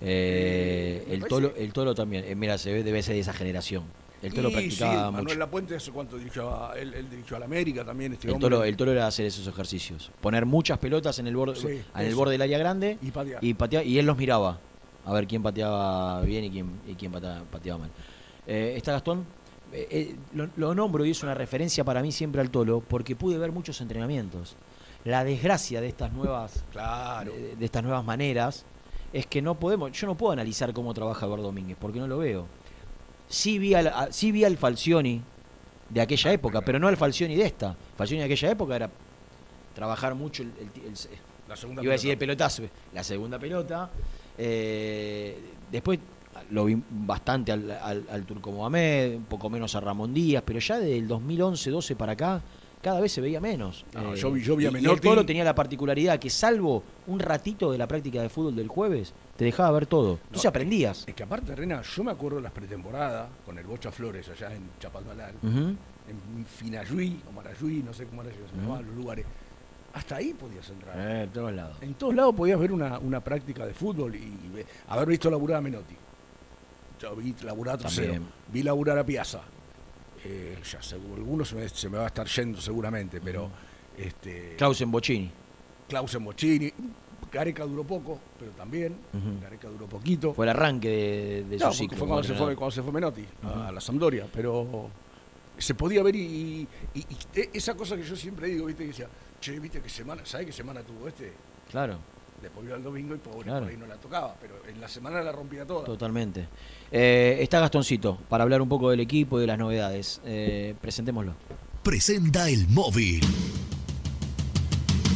Eh, el, tolo, el tolo también. eh, mira, se ve, debe ser de esa generación. El tolo Y practicaba sí, mucho. Manuel Lapuente, ¿hace cuánto dirigió a, él, él dirigió a la América también? Este El hombre. tolo, el tolo era hacer esos ejercicios. Poner muchas pelotas en el borde, Sí, en el borde del área grande Y patear. y, patea- y él los miraba. A ver quién pateaba bien y quién, y quién pateaba, pateaba mal. Eh, ¿Está Gastón? Eh, eh, lo, lo nombro y es una referencia para mí siempre al tolo porque pude ver muchos entrenamientos. La desgracia de estas nuevas, Claro. de, de estas nuevas maneras es que no podemos, yo no puedo analizar cómo trabaja Eduardo Domínguez porque no lo veo. Sí vi al, a- sí vi al Falcioni de aquella época, pero no al Falcioni de esta. Falcioni de aquella época era trabajar mucho el, el- el- La segunda iba a decir el pelota. pelotazo, la segunda pelota. Eh, después lo vi bastante al, al, al Turco Mohamed, un poco menos a Ramón Díaz, pero ya del 2011-12 para acá, cada vez se veía menos. Eh, No, yo vi- yo vi a y- y el Menotti- Tolo tenía la particularidad que salvo un ratito de la práctica de fútbol del jueves, te dejaba ver todo. Entonces No, aprendías. Es que aparte, Rena, yo me acuerdo de las pretemporadas con el Bocha Flores allá en Chapalmalal, Ujú. en Finayuí o Marayuí, no sé cómo era, se llamaban los lugares. Hasta ahí podías entrar. Eh, de todos lados. En todos lados podías ver una, una práctica de fútbol y, haber visto laburar a Menotti. Yo vi laburar a También. vi laburar a Piazza. Eh, ya seguro, algunos se me, se me va a estar yendo seguramente, pero este Clausen Bocini. Clausen Mochini, Gareca duró poco, pero también. Gareca duró poquito. Fue el arranque de, de No, su ciclo. fue cuando se fue, cuando se fue Menotti a- la Sampdoria, pero se podía ver y, y- y esa cosa que yo siempre digo, viste, que decía, che, viste que semana, ¿sabes qué semana tuvo este? Claro. Después vio al domingo y pobre, Claro. por ahí no la tocaba, pero en la semana la rompía toda. Totalmente. Eh, está Gastoncito para hablar un poco del equipo y de las novedades. Eh, presentémoslo. Presenta el móvil.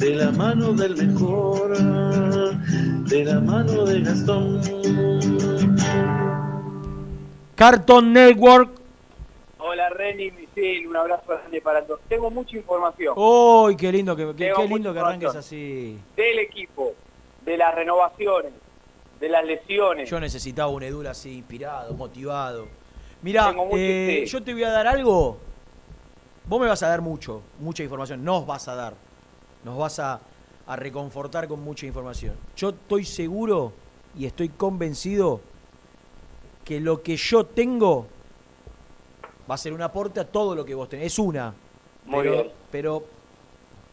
de la mano del mejor, de la mano de Gastón. Carton Network. Hola Reni, Misil, un abrazo grande para todos. Tengo mucha información ¡Uy, qué lindo que, qué, lindo que arranques así! del equipo, de las renovaciones, de las lesiones. Yo necesitaba un Edul así, inspirado, motivado. Mirá, eh, yo te voy a dar algo. Vos me vas a dar mucho, mucha información. Nos vas a dar. Nos vas a, a reconfortar con mucha información. Yo estoy seguro y estoy convencido que lo que yo tengo va a ser un aporte a todo lo que vos tenés. Es una. Muy pero, bien. pero,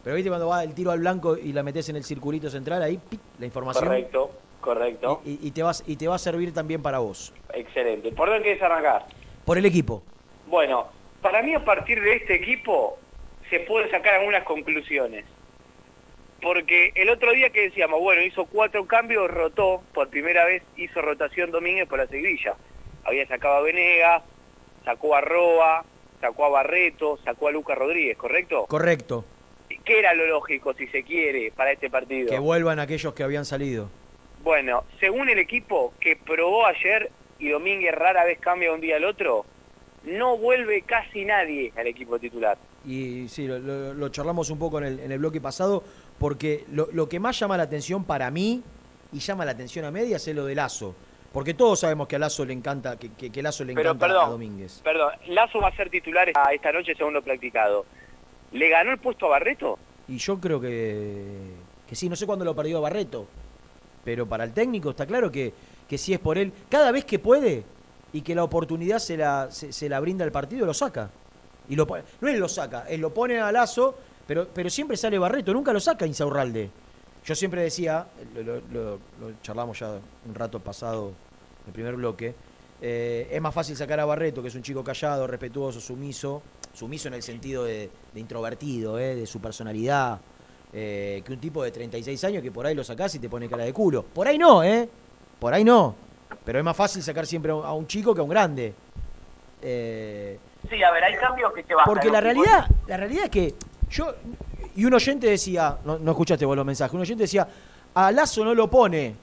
pero viste cuando va el tiro al blanco y la metes en el circulito central, ahí la información. Correcto, correcto. Y, y te vas, y te va a servir también para vos. Excelente. ¿Por dónde quieres arrancar? Por el equipo. Bueno, para mí a partir de este equipo se pueden sacar algunas conclusiones. Porque el otro día que decíamos, bueno, hizo cuatro cambios, rotó, por primera vez hizo rotación Domínguez por la Sevilla. Había sacado a Venegas, sacó a Roa, sacó a Barreto, sacó a Lucas Rodríguez, ¿correcto? Correcto. ¿Qué era lo lógico, si se quiere, para este partido? Que vuelvan aquellos que habían salido. Bueno, según el equipo que probó ayer y Domínguez rara vez cambia de un día al otro, no vuelve casi nadie al equipo titular. Y sí, lo, lo- lo charlamos un poco en el, en el bloque pasado, porque lo, lo que más llama la atención para mí, y llama la atención a medias, es lo de Lazo. Porque todos sabemos que a Lazo le encanta, que, que, que Lazo le Pero encanta a perdón, Domínguez. perdón, Lazo va a ser titular esta- esta noche según lo practicado. ¿Le ganó el puesto a Barreto? Y yo creo que Que sí, no sé cuándo lo perdió Barreto. Pero para el técnico está claro que, que si es por él, cada vez que puede y que la oportunidad se la, se, se la brinda el partido, lo saca. Y lo, no él lo saca, él lo pone a Lazo, pero, pero siempre sale Barreto, nunca lo saca Insaurralde. Yo siempre decía, lo, lo- lo- lo charlamos ya un rato pasado, el primer bloque, eh, es más fácil sacar a Barreto, que es un chico callado, respetuoso, sumiso, sumiso en el sentido de, de introvertido, eh, de su personalidad, eh, que un tipo de 36 años que por ahí lo sacás y te pone cara de culo. Por ahí no, ¿eh? Por ahí no. Pero es más fácil sacar siempre a un- chico que a un grande. Sí, a ver, hay cambios que se bajan. porque la realidad, la realidad es que yo, y un oyente decía, no, no escuchaste vos los mensajes, un oyente decía, a Lazo no lo pone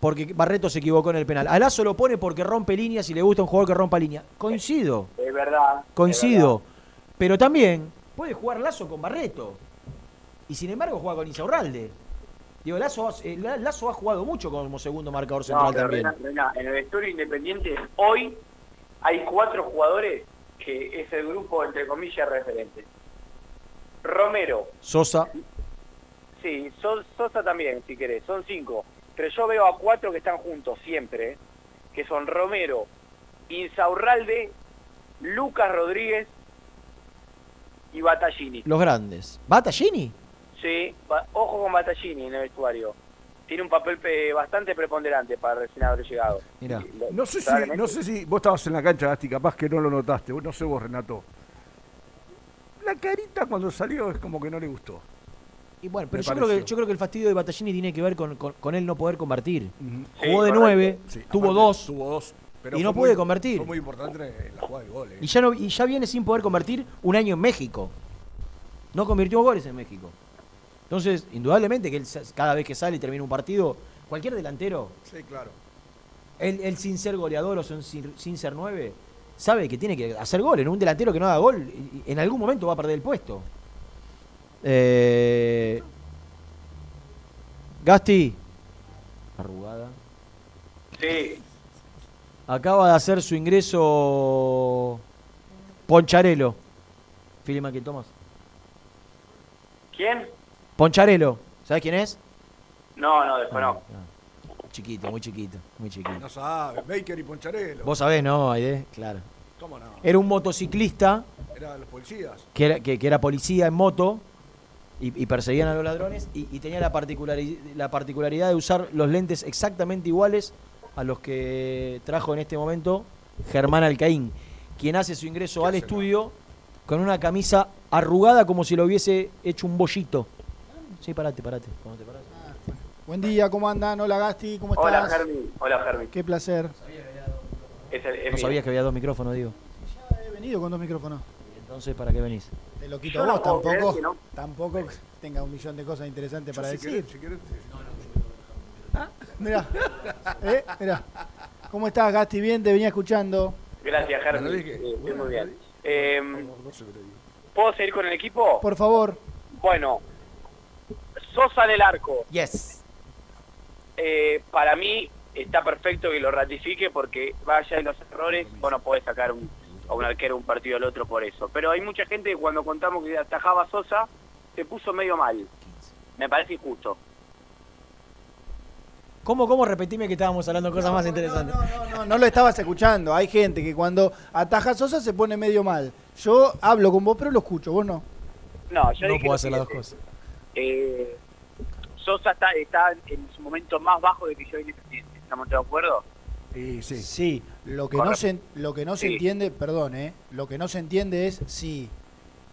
porque Barreto se equivocó en el penal. A Lazo lo pone porque rompe líneas y le gusta un jugador que rompa línea. Coincido, Es verdad. coincido. Pero también puede jugar Lazo con Barreto. Y sin embargo juega con Insaurralde. Digo, Lazo, ha- eh, La- Lazo ha jugado mucho como segundo marcador central también. En el vestuario independiente hoy hay cuatro jugadores que es el grupo, entre comillas, referente. Romero, Sosa, sí, So- Sosa también, si querés, son cinco. Pero yo veo a cuatro que están juntos siempre, que son Romero, Insaurralde, Lucas Rodríguez y Battaglini. los grandes. ¿Batallini? Sí, ojo con Battaglini en el vestuario. Tiene un papel pe- bastante preponderante para recién haber llegado. Mira. No sé, si, no sé si vos estabas en la cancha, Gasti, capaz que no lo notaste. Vos- No sé vos, Renato. La carita cuando salió es como que no le gustó. Y bueno, pero yo creo, que, yo creo que el fastidio de Battaglini tiene que ver con, con- con él no poder convertir. Jugó de nueve, Sí, tuvo dos, Tuvo dos. pero y no muy- puede convertir. Fue muy importante en la jugada del gol. eh. Y ya, no, y ya viene sin poder convertir un año en México. No convirtió goles en México. Entonces, indudablemente que él cada vez que sale y termina un partido, cualquier delantero, Sí, claro. él, él sin ser goleador o sin, sin- sin ser nueve, sabe que tiene que hacer goles. ¿no? Un delantero que no haga gol, en algún momento va a perder el puesto. Eh, Gasti. Arrugada. Sí, Acaba de hacer su ingreso Poncharelo. Filma que tomas. ¿quién? Poncharelo. ¿Sabes quién es? No, no, desconozco. Chiquito, muy chiquito, muy chiquito. No sabe. Baker y Poncharelo. Vos sabés, ¿no, Aide? Claro. ¿Cómo no? Era un motociclista Era de los policías. que era, que, que era policía en moto y, y perseguían a los ladrones y, y tenía la, particulari- la particularidad de usar los lentes exactamente iguales a los que trajo en este momento Germán Alcaín, quien hace su ingreso al estudio con una camisa arrugada como si lo hubiese hecho un bollito. Sí, parate, parate. cuando te parás. Buen día, ¿cómo andan? Hola Gasti, ¿cómo estás? Hola, Germi. Hola, Germi. Qué placer. Es el- es No sabías que había dos micrófonos, digo. He venido con dos micrófonos. Entonces, ¿para qué venís? Te lo quito no vos, tampoco, que no. tampoco tenga un millón de cosas interesantes para si decir. querés, si querés, te- Mirá, ¿eh? Mirá. ¿Cómo estás, Gasti? Bien, te venía escuchando. Gracias, Germi. Eh, muy bien. Eh, digo. ¿Puedo seguir con el equipo? Por favor. Bueno, Sosa en el arco. Yes. Eh, para mí está perfecto que lo ratifique porque vaya de los errores, vos no podés sacar un, a un arquero un partido al otro por eso. Pero hay mucha gente que cuando contamos que atajaba a Sosa, se puso medio mal. Me parece injusto. ¿Cómo, cómo? Repetime que estábamos hablando de cosas más interesantes. No, no lo estabas escuchando. Hay gente que cuando ataja a Sosa se pone medio mal. Yo hablo con vos, pero lo escucho, vos no. No, yo No dije puedo hacer las dos cosas. Eh, Sosa está, está en su momento más bajo de que yo Independiente. ¿Estamos de acuerdo? Sí, sí. Sí, lo que no se, lo que no se Sí. entiende, perdón, ¿eh? lo que no se entiende es si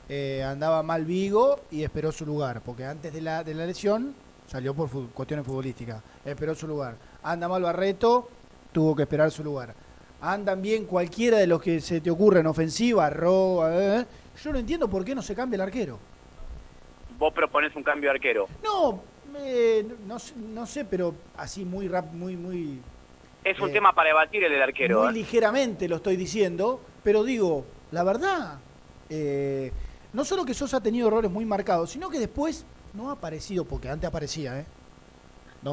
eh, andaba mal Vigo y esperó su lugar, porque antes de la, de la lesión salió por fu- cuestiones futbolísticas, esperó su lugar. Anda mal Barreto, tuvo que esperar su lugar. Andan bien cualquiera de los que se te ocurren, ofensiva, roba, eh, yo no entiendo por qué no se cambia el arquero. Vos proponés un cambio de arquero. No, eh, no, sé- no sé, pero así muy rap, muy, muy, Es un Eh, tema para debatir el del arquero. muy ¿eh? ligeramente lo estoy diciendo, pero digo, la verdad, eh, no solo que Sosa ha tenido errores muy marcados, sino que después no ha aparecido, porque antes aparecía, ¿eh?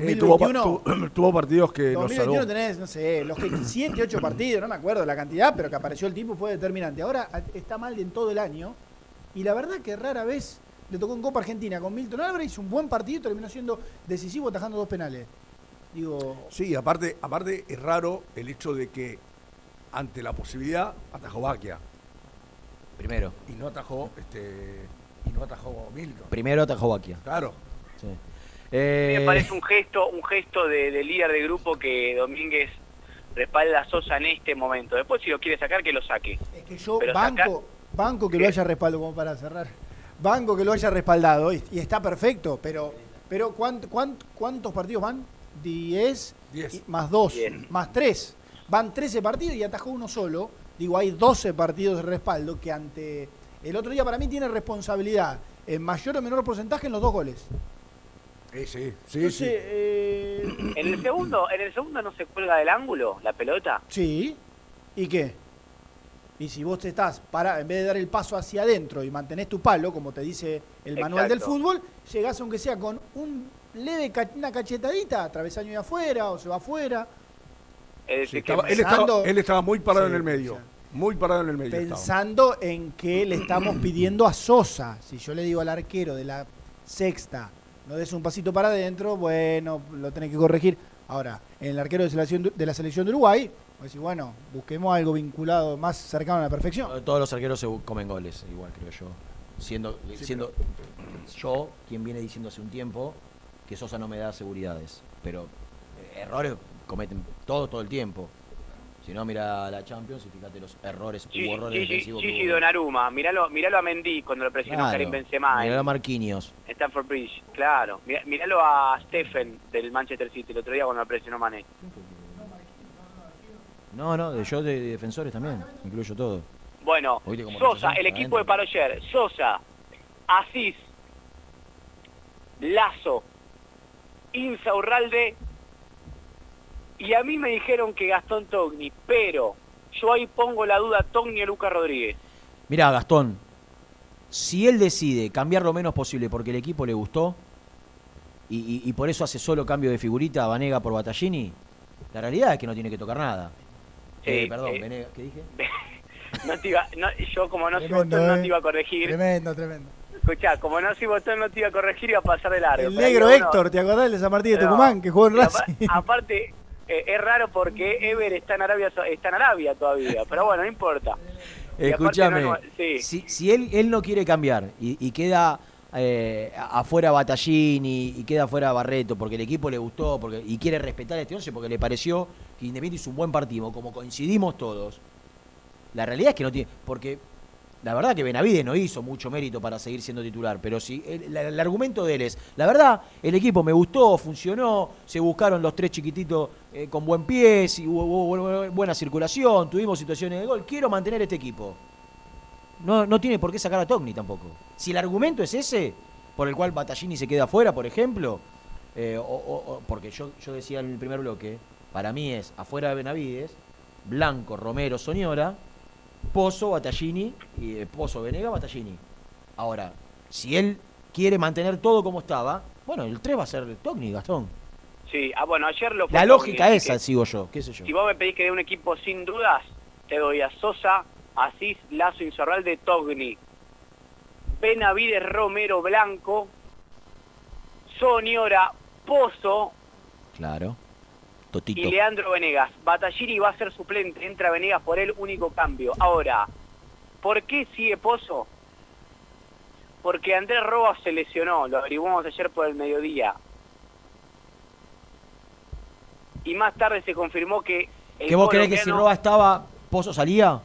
Eh, tuvo, pa- 2021, tu- tuvo partidos que nos 2021 salvó. tenés, no sé, los que 7, 8 partidos, no me acuerdo la cantidad, pero que apareció el tipo fue determinante. Ahora está mal en todo el año y la verdad que rara vez le tocó en Copa Argentina con Milton Álvarez, hizo un buen partido y terminó siendo decisivo atajando dos penales. Digo, Sí, aparte, aparte es raro el hecho de que ante la posibilidad atajó Baquia Primero. y no atajó este y no atajó Milton. Primero atajó Baquia. Claro. Sí. Mí Eh, me parece un gesto, un gesto de, de líder de grupo que Domínguez respalda a Sosa en este momento. Después si lo quiere sacar, que lo saque. es que yo Pero banco, saca- banco que lo haya respaldado, como para cerrar. Banco que lo haya respaldado y, y está perfecto, pero, pero ¿cuánt- cuánt- ¿cuántos partidos van? 10 Diez. y- más 2, Diez. más 3. Van 13 partidos y atajó uno solo. Digo, hay 12 partidos de respaldo que ante el otro día para mí tiene responsabilidad en mayor o menor porcentaje en los dos goles. Sí, sí, sí, Entonces, sí. eh, En el segundo, en el segundo no se cuelga del ángulo la pelota. Sí. ¿Y qué? Y si vos te estás para, en vez de dar el paso hacia adentro y mantenés tu palo, como te dice el manual del fútbol, llegás aunque sea con un leve ca- una cachetadita, travesaño de afuera o se va afuera, Es decir, Sí, que estaba- él, estaba, él estaba muy parado Sí, en el medio. Muy parado en el medio. estaba. pensando en que le estamos pidiendo a Sosa. Si yo le digo al arquero de la sexta, no des un pasito para adentro, bueno, lo tenés que corregir. Ahora, en el arquero de, selección, de la selección de Uruguay, decís, bueno, busquemos algo vinculado más cercano a la perfección. Todos los arqueros se comen goles, igual creo yo. Siendo, siendo yo quien viene diciendo hace un tiempo que Sosa no me da seguridades. Pero eh, errores cometen todos todo el tiempo. Si no, mira la Champions y fíjate los errores, Gigi, hubo errores Gigi, defensivos. Gigi hubo. Donnarumma, miralo, miralo a Mendy cuando lo presionó Claro, Karim Benzema mirá en a Marquinhos. Stanford Bridge, claro. Mirá- Miralo a Stephen del Manchester City el otro día cuando lo presionó Mané. No, no, de yo de, de defensores también, incluyo todo. Bueno, Sosa, el equipo de. Paroyer, Sosa, Asís, Lazo, Insaurralde y a mí me dijeron que Gastón Togni, pero yo ahí pongo la duda Togni o Lucas Rodríguez. Mirá, Gastón, si él decide cambiar lo menos posible porque el equipo le gustó y, y- y por eso hace solo cambio de figurita Vanega por Battaglini, la realidad es que no tiene que tocar nada. Eh, Eh, perdón, eh, ¿qué dije? No te iba, no, yo como no soy botón no eh. te iba a corregir. Tremendo, tremendo. Escuchá, como no soy botón no te iba a corregir iba a pasar de largo. El ahí negro Héctor, ¿te acordás de San Martín de No. Tucumán que jugó en Y Racing? Aparte, eh, es raro porque Ever está en Arabia está en Arabia todavía, pero bueno, no importa. Y Escúchame, no- sí. si, si él, él no quiere cambiar y, y queda eh, afuera Battaglini y queda afuera Barreto porque el equipo le gustó porque y quiere respetar este once porque le pareció que Independiente hizo un buen partido, como coincidimos todos, la realidad es que no tiene... Porque la verdad que Benavides no hizo mucho mérito para seguir siendo titular, pero si el, argumento de él es, la verdad, el equipo me gustó, funcionó, se buscaron los tres chiquititos eh, con buen pie, si hubo, hubo bu- buena circulación, tuvimos situaciones de gol, quiero mantener este equipo. No, no tiene por qué sacar a Togni tampoco. Si el argumento es ese, por el cual Battaglini se queda afuera, por ejemplo, eh, o- porque yo, yo decía en el primer bloque, para mí es afuera de Benavides, Blanco, Romero, Soñora, Pozo, Battaglini, y eh, Pozo, Venega, Battaglini. Ahora, si él quiere mantener todo como estaba, bueno, el 3 va a ser Togni, Gastón. Sí, ah, bueno, ayer lo fue La lógica así esa, que sigo yo, qué sé yo. Si vos me pedís que dé un equipo sin dudas, te doy a Sosa, Asís, Lazo, Insorralde, Togni, Benavides, Romero, Blanco, Soñora, Pozo Claro. Y. Leandro Venegas. Battaglini va a ser suplente, entra Venegas por él, único cambio. Ahora, ¿por qué sigue Pozo? Porque Andrés Roa se lesionó, lo averiguamos ayer por el mediodía. Y más tarde se confirmó que... el ¿Que vos creés que si Roa estaba, Pozo salía?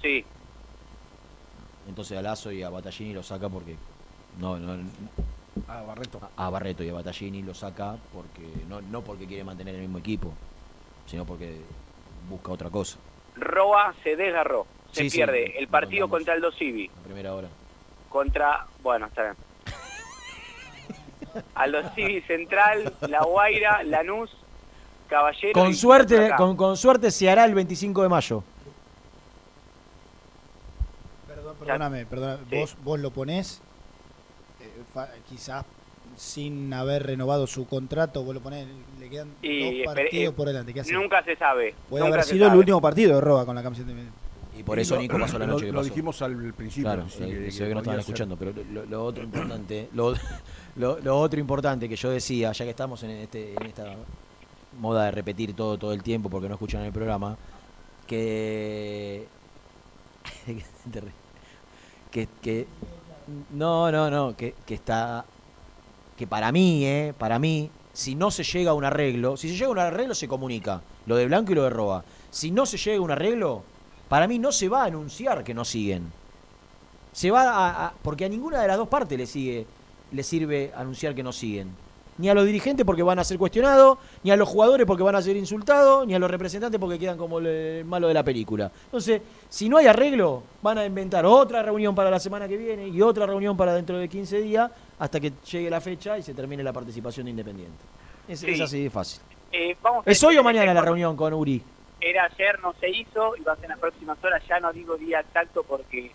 Sí, Entonces a Lazo y a Battaglini lo saca porque... No, no, Ah, Barreto. a Barreto y a Battaglini lo saca porque no, no porque quiere mantener el mismo equipo, sino porque busca otra cosa. Roa se desgarró, se Sí, pierde el partido contra el Dosivi, A primera hora. contra... Bueno, está bien. Aldo Civi Central, La Guaira, Lanús, Caballero... Con y suerte, con, con suerte se hará el 25 de mayo. Perdón, perdóname, perdóname. Sí. Vos, vos lo ponés, quizás sin haber renovado su contrato, vos lo ponés, le quedan Y dos partidos eh, por delante. ¿qué hace? Nunca se sabe. Puede nunca haber sido el último partido de Roa con la camiseta de Y por eso lo- Nico pasó la lo- noche que Lo pasó. dijimos al principio. Claro, sí, que- se ve que no estaban ser. escuchando, pero lo, lo otro importante, lo, lo- lo otro importante que yo decía, ya que estamos en, este, en esta moda de repetir todo todo el tiempo porque no escuchan el programa, que que, que no, no, no, que, que está que para mí, eh, para mí, si no se llega a un arreglo, si se llega a un arreglo se comunica, lo de Blanco y lo de Roa. Si no se llega a un arreglo, para mí no se va a anunciar que no siguen. Se va a, a- porque a ninguna de las dos partes le sigue le sirve anunciar que no siguen. Ni a los dirigentes porque van a ser cuestionados, ni a los jugadores porque van a ser insultados, ni a los representantes porque quedan como el, el malo de la película. Entonces, si no hay arreglo, van a inventar otra reunión para la semana que viene y otra reunión para dentro de 15 días hasta que llegue la fecha y se termine la participación de Independiente. Es, Sí. es así de fácil. Eh, vamos ¿Es hoy o mañana la reunión con Uri? Era ayer, no se hizo, y va a ser en las próximas horas, ya no digo día exacto porque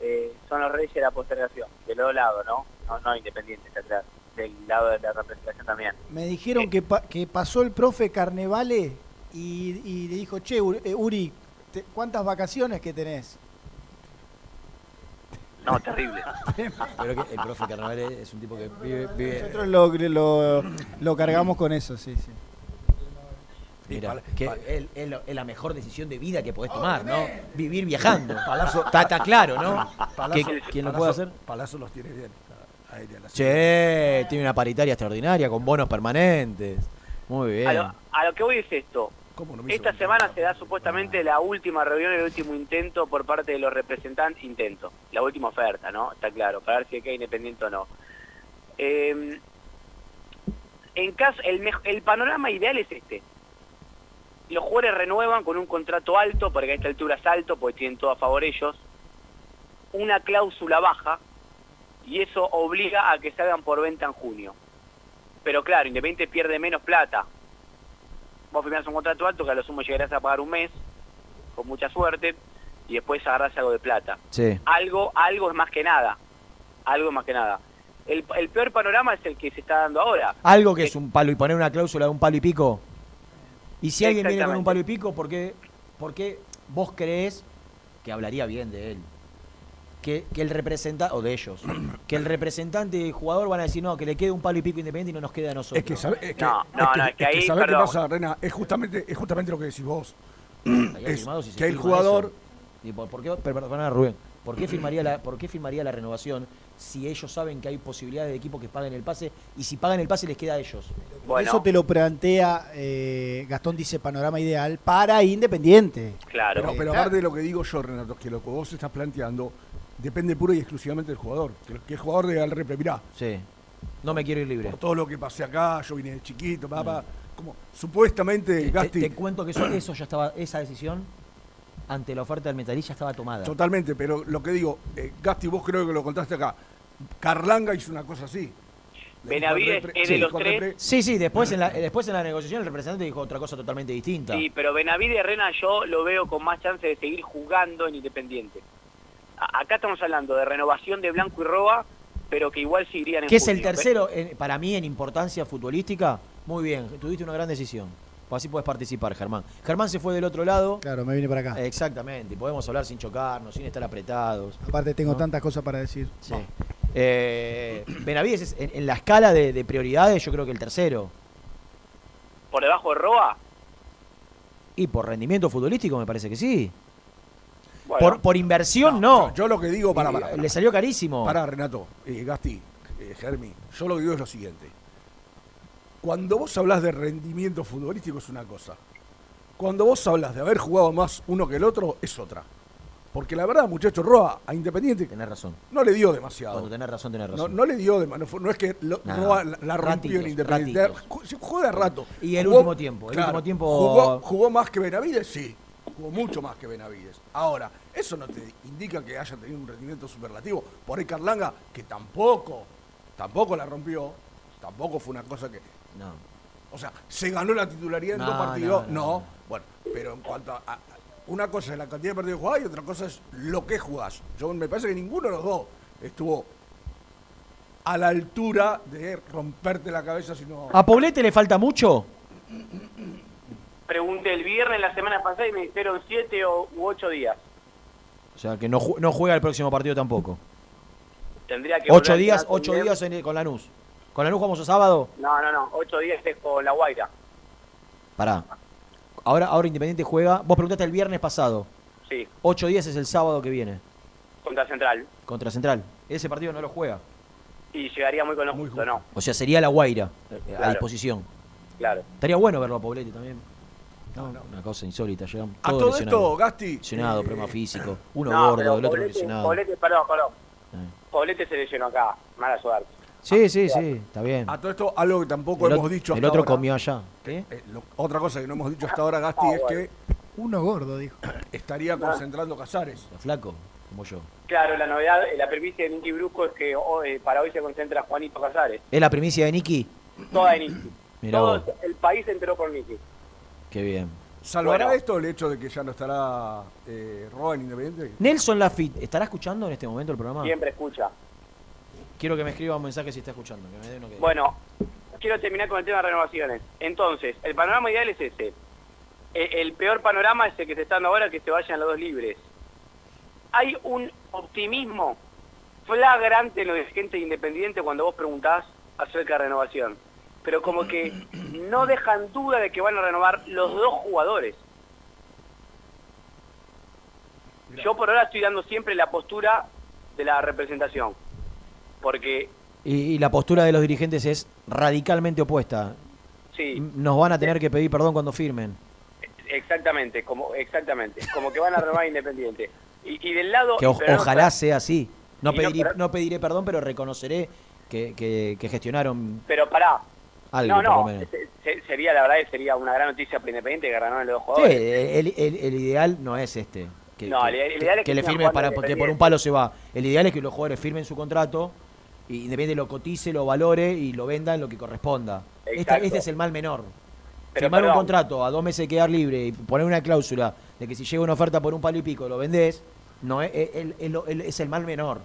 eh, son los reyes de la postergación, del otro lado, ¿no? No, no independientes, atrás, del lado de la representación también. Me dijeron que, pa- que pasó el profe Carnevale y, y le dijo, che, Uri, eh, Uri, te- ¿cuántas vacaciones que tenés? No, terrible. Pero que el profe Carnaval es un tipo que vive... vive- Nosotros lo, lo, lo cargamos con eso, sí, sí. Mira, que es, es lo- es la mejor decisión de vida que podés tomar, ¿no? Vivir viajando. Está, está claro, ¿no? Palazzo- ¿Quién lo puede Palazzo- hacer? Palazzo los tiene bien. Aérea la Che, tiene una paritaria extraordinaria con bonos permanentes. Muy bien. A lo, a lo que voy es esto. ¿Cómo no me hizo Esta semana se da supuestamente la última reunión, el último intento por parte de los representantes, intento, la última oferta, ¿no? Está claro, para ver si queda independiente o no. Eh, en caso, el, el panorama ideal es este. Los jugadores renuevan con un contrato alto, porque a esta altura es alto, porque tienen todo a favor ellos, una cláusula baja, y eso obliga a que se hagan por venta en junio. Pero claro, Independiente pierde menos plata. Vos firmás un contrato alto que a lo sumo llegarás a pagar un mes, con mucha suerte, y después agarrás algo de plata. Sí. Algo, algo es más que nada. Algo es más que nada. El, el peor panorama es el que se está dando ahora. Algo que es un palo y poner una cláusula de un palo y pico. Y si alguien viene con un palo y pico, ¿por qué, por qué vos crees que hablaría bien de él? Que, que el representante, o de ellos, que el representante y el jugador van a decir, no, que le quede un palo y pico independiente y no nos queda a nosotros. Es que, sabe- es que, No, es no, que- no, es que ahí, ¿sabés qué perdón. pasa, Rena? Es justamente, es justamente lo que decís vos. Es si que el jugador... Y por, ¿por qué, per- perdona, Rubén, ¿por qué, firmaría la, ¿por qué firmaría la renovación si ellos saben que hay posibilidades de equipos que paguen el pase y si pagan el pase les queda a ellos? Por Eso te lo plantea, eh, Gastón dice panorama ideal para Independiente. Claro. Pero, pero aparte de lo que digo yo, Renato, que lo que vos estás planteando depende pura y exclusivamente del jugador. Que, que el jugador de al repre, mirá, Sí. No me quiero ir libre. por todo lo que pasé acá, yo vine de chiquito, papá, como supuestamente Te, Gasti... te cuento que eso, eso ya estaba, esa decisión ante la oferta del Metalí ya estaba tomada. Totalmente, pero lo que digo, eh, Gasti, vos creo que lo contaste acá. Carlanga hizo una cosa así. Benavides es sí, de los dijo al tres. repre- Sí, sí, después en, la, eh, después en la negociación el representante dijo otra cosa totalmente distinta. Sí, pero Benavides Rena yo lo veo con más chance de seguir jugando en Independiente. Acá estamos hablando de renovación de Blanco y Roa, pero que igual seguirían en que es el tercero en- para mí en importancia futbolística. Muy bien, tuviste una gran decisión. Pues así puedes participar, Germán. Germán se fue del otro lado. Claro, me vine para acá. Exactamente, y podemos hablar sin chocarnos, sin estar apretados. Aparte tengo ¿no? tantas cosas para decir. Sí. Eh, Benavides es en, en la escala de, de prioridades, yo creo que el tercero. ¿Por debajo de Roa? Y por rendimiento futbolístico me parece que sí. Bueno. Por, por inversión no. Yo, yo lo que digo, para, para, Le salió carísimo. Para, Renato, eh, Gasti, eh, Germi, yo lo que digo es lo siguiente. Cuando vos hablas de rendimiento futbolístico es una cosa. Cuando vos hablas de haber jugado más uno que el otro es otra. Porque la verdad, muchacho Roa, a Independiente Tenés razón. no le dio demasiado. Cuando tenés razón, tenés No, razón. no le dio demasiado. No, es que lo- Roa la, la rompió en Independiente. ratitos. Ju- sí, Jugó de rato. Y el Jugó- último tiempo, el último tiempo- Jugó, jugó más que Benavides, sí. Jugó mucho más que Benavides. Ahora, eso no te indica que haya tenido un rendimiento superlativo. Por ahí Carlanga, que tampoco, tampoco la rompió, tampoco fue una cosa que. No. O sea, se ganó la titularidad en No, dos partidos. no, No, no, no. Bueno, pero en cuanto a, a- Una cosa es la cantidad de partidos jugados y otra cosa es lo que jugás. Yo me parece que ninguno de los dos estuvo a la altura de romperte la cabeza, sino. ¿A Poblete le falta mucho? Pregunté el viernes la semana pasada y me dijeron siete o, u ocho días. O sea, que no, ju- no juega el próximo partido tampoco. Tendría que Ocho días, a ocho días en- con Lanús. ¿Con Lanús jugamos el sábado? No, no, no, ocho días es con la Guaira. Pará. Ahora, ahora Independiente juega. Vos preguntaste el viernes pasado. Sí, Ocho días es el sábado que viene. contra Central. Contra Central. Ese partido no lo juega. Y llegaría muy con lo justo, ¿no? O sea, sería la Guaira eh, a disposición. Claro. Estaría bueno verlo a Poblete también. No, Una cosa insólita. Llegamos A todos todo lesionados. esto, Gasti. Lesionado, eh, problema físico. Uno No, gordo, el otro Poblete- lesionado. Poblete, perdón, perdón. Poblete se lesionó acá, mala suerte. Sí, sí, sí, está bien. A todo esto, algo que tampoco El hemos dicho el hasta otro ahora. comió allá. ¿Qué? Eh, lo- otra cosa que no hemos dicho hasta ahora, Gasti, Ah, es bueno. que Uno gordo, dijo. estaría concentrando Casares. Flaco, como yo. Claro, la novedad, eh, la primicia de Nicky Brusco es que oh, eh, para hoy se concentra Juanito Casares. ¿Es la primicia de Nicky? Toda de Nicky. Mirá Todo el país se enteró por Nicky. Qué bien. ¿Salvará Bueno. esto el hecho de que ya no estará eh, Roa en Independiente? Nelson Lafitte, ¿estará escuchando en este momento el programa? Siempre escucha. Quiero que me escriba un mensaje si está escuchando. Que me dé uno que- Bueno, quiero terminar con el tema de renovaciones. Entonces, el panorama ideal es ese. E- El peor panorama es el que se está dando ahora, que se vayan los dos libres. Hay un optimismo flagrante en los dirigentes independientes cuando vos preguntás acerca de renovación. Pero como que no dejan duda de que van a renovar los dos jugadores. Yo por ahora estoy dando siempre la postura de la representación. Porque, Y, y la postura de los dirigentes es radicalmente opuesta. sí, Nos van a tener que pedir perdón cuando firmen. Exactamente, como exactamente, como que van a renovar Independiente. Y, y del lado Que o- pero no- ojalá sea así. No, pediré, no pediré perdón, pero reconoceré que, que- que gestionaron pero pará. Algo, no, no, menos. se- se- sería la verdad que sería una gran noticia para Independiente que ganaron los dos Sí, jugadores. el, el- el ideal no es este. Que, No, que- el- el ideal es que que le firme para porque por un palo se va. El ideal es que los jugadores firmen su contrato y Independiente lo cotice, lo valore y lo venda en lo que corresponda. Esta- Exacto. este es el mal menor. Pero Firmar un contrato a dos meses de quedar libre y poner una cláusula de que si llega una oferta por un palo y pico lo vendés, no es, es- es- es el mal menor.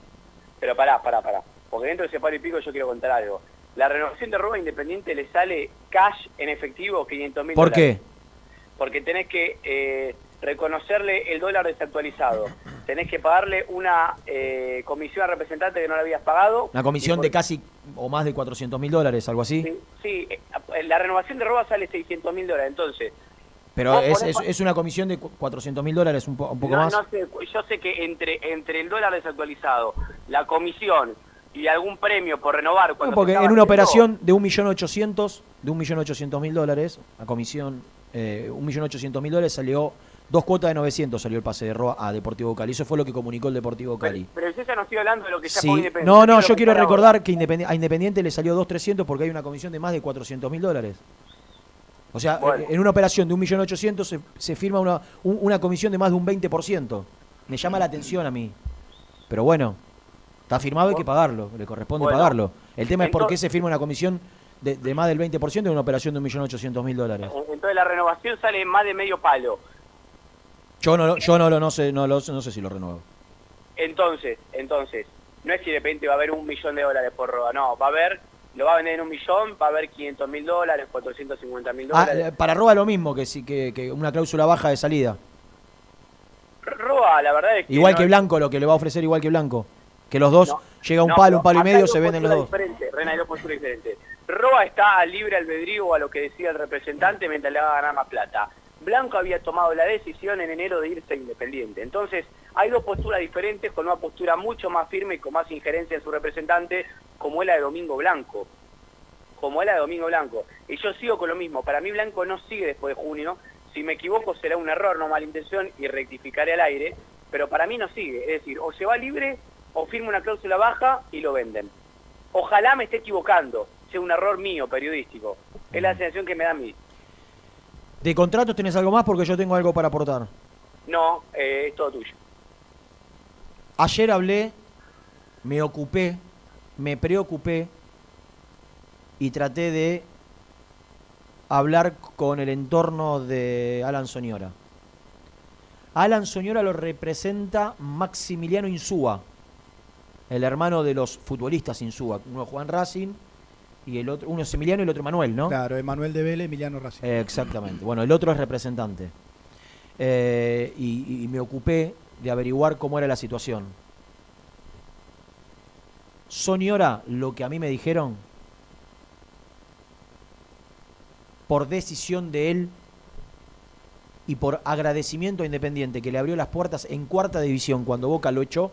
Pero pará, pará, pará. Porque dentro de ese palo y pico yo quiero contar algo. La renovación de Roba Independiente le sale cash en efectivo 500 mil ¿Por qué? Porque tenés que eh, reconocerle el dólar desactualizado. Tenés que pagarle una eh, comisión al representante que no le habías pagado. Una comisión de casi o más de 400 mil dólares, algo así. Sí, sí, eh, la renovación de Roba sale 600 mil dólares. Entonces, Pero es, es, es una comisión de cu- 400 mil dólares, un, po- un poco no, más. no sé, yo sé que entre, entre el dólar desactualizado, la comisión y algún premio por renovar... No, Cuando porque se estaba en una operación de 1.800.000 de 1.800.000 dólares, la comisión eh, 1.800.000 dólares salió dos cuotas de 900 salió el pase de Roa a Deportivo Cali. Eso fue lo que comunicó el Deportivo Cali. Pero yo ya no estoy hablando de lo que ya Sí. fue Independiente. No, no, yo quiero ahora. recordar que Independ- a Independiente le salió 2.300 porque hay una comisión de más de 400.000 dólares. O sea, Bueno. en una operación de 1.800.000 se, se firma una, un- una comisión de más de un 20%. Me llama la atención a mí. Pero bueno, está firmado, hay que pagarlo, le corresponde Bueno, pagarlo. El tema es por qué se firma una comisión de, de más del 20% en una operación de 1.800.000 dólares. Entonces la renovación sale más de medio palo. Yo no, yo no, lo, no, sé, no, lo, no sé si lo renuevo. Entonces, entonces, no es que de repente va a haber un millón de dólares por roba, no, va a haber, lo va a vender en un millón, va a haber 500 mil dólares, 450 mil Ah, dólares. eh, para Roa lo mismo, que, sí, que, que una cláusula baja de salida. Roba, la verdad es que... Igual no- que Blanco, lo que le va a ofrecer igual que Blanco. Que los dos, No, llega un no, palo, un palo y medio, se venden los dos. Rena, hay dos posturas diferentes. Roa está a libre albedrío a lo que decía el representante mientras le va a ganar más plata. Blanco había tomado la decisión en enero de irse a Independiente. Entonces, hay dos posturas diferentes con una postura mucho más firme y con más injerencia en su representante, como es la de Domingo Blanco. Como es la de Domingo Blanco. Y yo sigo con lo mismo. Para mí Blanco no sigue después de junio. Si me equivoco será un error, no mala intención, y rectificaré al aire. Pero para mí no sigue. Es decir, o se va libre o firma una cláusula baja y lo venden. Ojalá me esté equivocando, sea un error mío periodístico. Es la sensación que me da a mí. ¿De contratos tenés algo más? Porque yo tengo algo para aportar. No, eh, es todo tuyo. Ayer hablé, me ocupé, me preocupé y traté de hablar con el entorno de Alan Soñora. Alan Soñora lo representa Maximiliano Insúa, el hermano de los futbolistas Insúa. Uno Juan Racing y el otro, uno es Emiliano y el otro Manuel, ¿no? Claro, Emanuel de Vélez, Emiliano Racing. Eh, Exactamente. Bueno, el otro es representante. Eh, y, y me ocupé de averiguar cómo era la situación. Soñora, lo que a mí me dijeron, por decisión de él y por agradecimiento a Independiente que le abrió las puertas en cuarta división cuando Boca lo echó,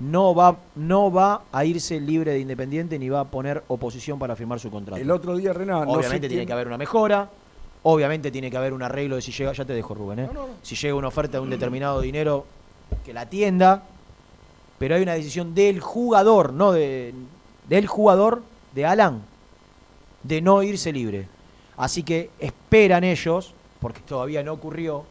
no va, no va a irse libre de Independiente ni va a poner oposición para firmar su contrato. El otro día, Renan, no Obviamente sé tiene quién- que haber una mejora. Obviamente tiene que haber un arreglo de si llega, ya te dejo Rubén, ¿eh? si llega una oferta de un determinado dinero que la atienda, pero hay una decisión del jugador, no de, del jugador, de Alan, de no irse libre. Así que esperan ellos, porque todavía no ocurrió,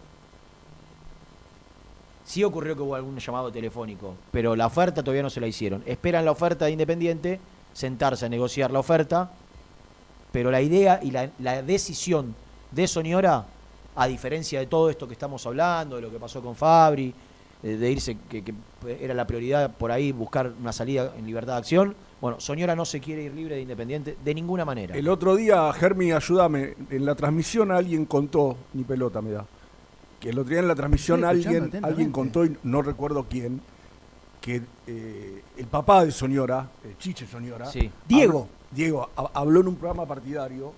sí ocurrió que hubo algún llamado telefónico, pero la oferta todavía no se la hicieron. Esperan la oferta de Independiente, sentarse a negociar la oferta, pero la idea y la, decisión de Soñora, a diferencia de todo esto que estamos hablando, de lo que pasó con Fabri, de, irse, que, que era la prioridad por ahí buscar una salida en libertad de acción, bueno, Soñora no se quiere ir libre de Independiente de ninguna manera. El otro día, Germi, ayúdame, en la transmisión alguien contó, ni pelota me da, que el otro día en la transmisión alguien, alguien contó, y no recuerdo quién, que eh, el papá de Soñora, eh, Chiche Soñora, Sí. Diego. habló- Diego ha- habló en un programa partidario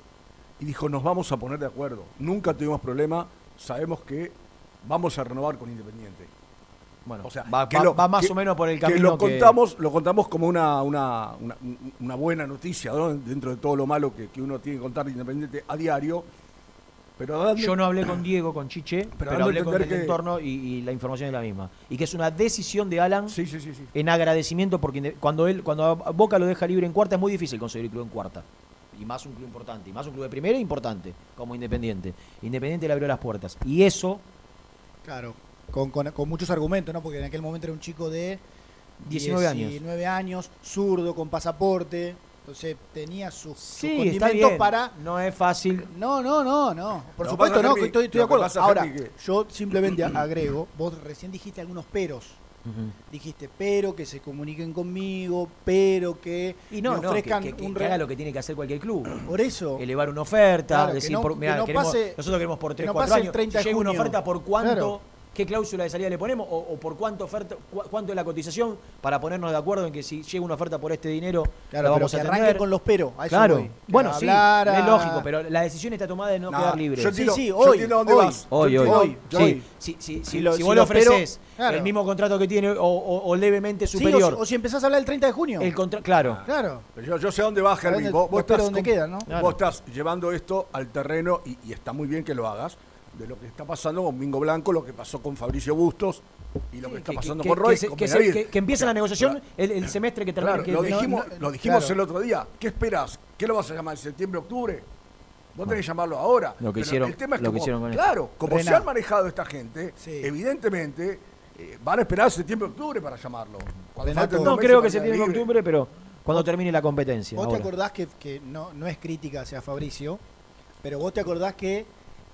y dijo, nos vamos a poner de acuerdo, nunca tuvimos problema, sabemos que vamos a renovar con Independiente. Bueno, o sea, va, que va- lo- va más que- o menos por el que camino lo contamos, lo contamos como una, una, una, una buena noticia, ¿no? dentro de todo lo malo que, que uno tiene que contar de Independiente a diario. Pero dando- Yo no hablé con Diego, con Chiche, pero, hablé con el que- entorno y, y la información es la misma. Y que es una decisión de Alan en agradecimiento porque cuando él cuando a Boca lo deja libre en cuarta es muy difícil conseguir club en cuarta. Y más un club importante, y más un club de primera importante, como Independiente. Independiente le abrió las puertas. Y eso, Claro, con, con- con muchos argumentos, ¿no? Porque en aquel momento era un chico de 19 años. 19 años, zurdo, con pasaporte. Entonces tenía sus, sus sí, está condimentos bien. para. No es fácil. No, no, no, no. Por Lo que supuesto, no, Henry, estoy, de que acuerdo. Ahora, que- yo simplemente agrego, vos recién dijiste algunos peros. Dijiste, pero que se comuniquen conmigo, pero que Y no, me no, ofrezcan que, que- un que haga lo que tiene que hacer cualquier club. Por eso. Elevar una oferta, Claro, que decir, no- por, que mirá, no queremos- pase- nosotros queremos por que 3, no 4 pase el años. 30 de si llega una oferta, ¿por cuánto? Claro. ¿Qué cláusula de salida le ponemos? O, o por cuánto oferta, cu- cuánto es la cotización para ponernos de acuerdo en que si llega una oferta por este dinero, Claro, la pero vamos que a arranque atender? con los pero, a eso claro. voy. Que Bueno, sí, es lógico, pero la decisión está tomada de no, No, quedar libre. yo Sí, sí, hoy, dónde hoy. vas. Hoy, hoy. entiendo- Sí, sí, sí, sí, Si si, lo- si vos lo le ofreces claro. el mismo contrato que tiene o, o- o levemente Sí, o si- superior. o, si empezás a hablar el 30 de junio. el contra- claro. Claro. Pero yo, yo sé dónde vas, dónde- Vos, vos estás dónde queda, ¿no? Claro. vos estás llevando esto al terreno y, y está muy bien que lo hagas. De lo que está pasando con Mingo Blanco, lo que pasó con Fabricio Bustos y lo que está que- pasando que- con que Roy. se- con que se- que- que O sea, la negociación claro, el, el semestre que claro, que- lo dijimos, no- lo dijimos claro. el otro día. ¿Qué esperas? ¿Qué lo vas a llamar? ¿Septiembre, octubre? Vos tenés que llamarlo ahora. Lo que Pero hicieron- el tema es lo que hicieron con. Claro, como se han manejado esta gente, evidentemente eh, van a esperar septiembre, octubre para llamarlo. Renato, No creo que se quedar tiene en libre. octubre, pero cuando termine la competencia. Vos te acordás que, que no, no es crítica hacia Fabricio, pero vos te acordás que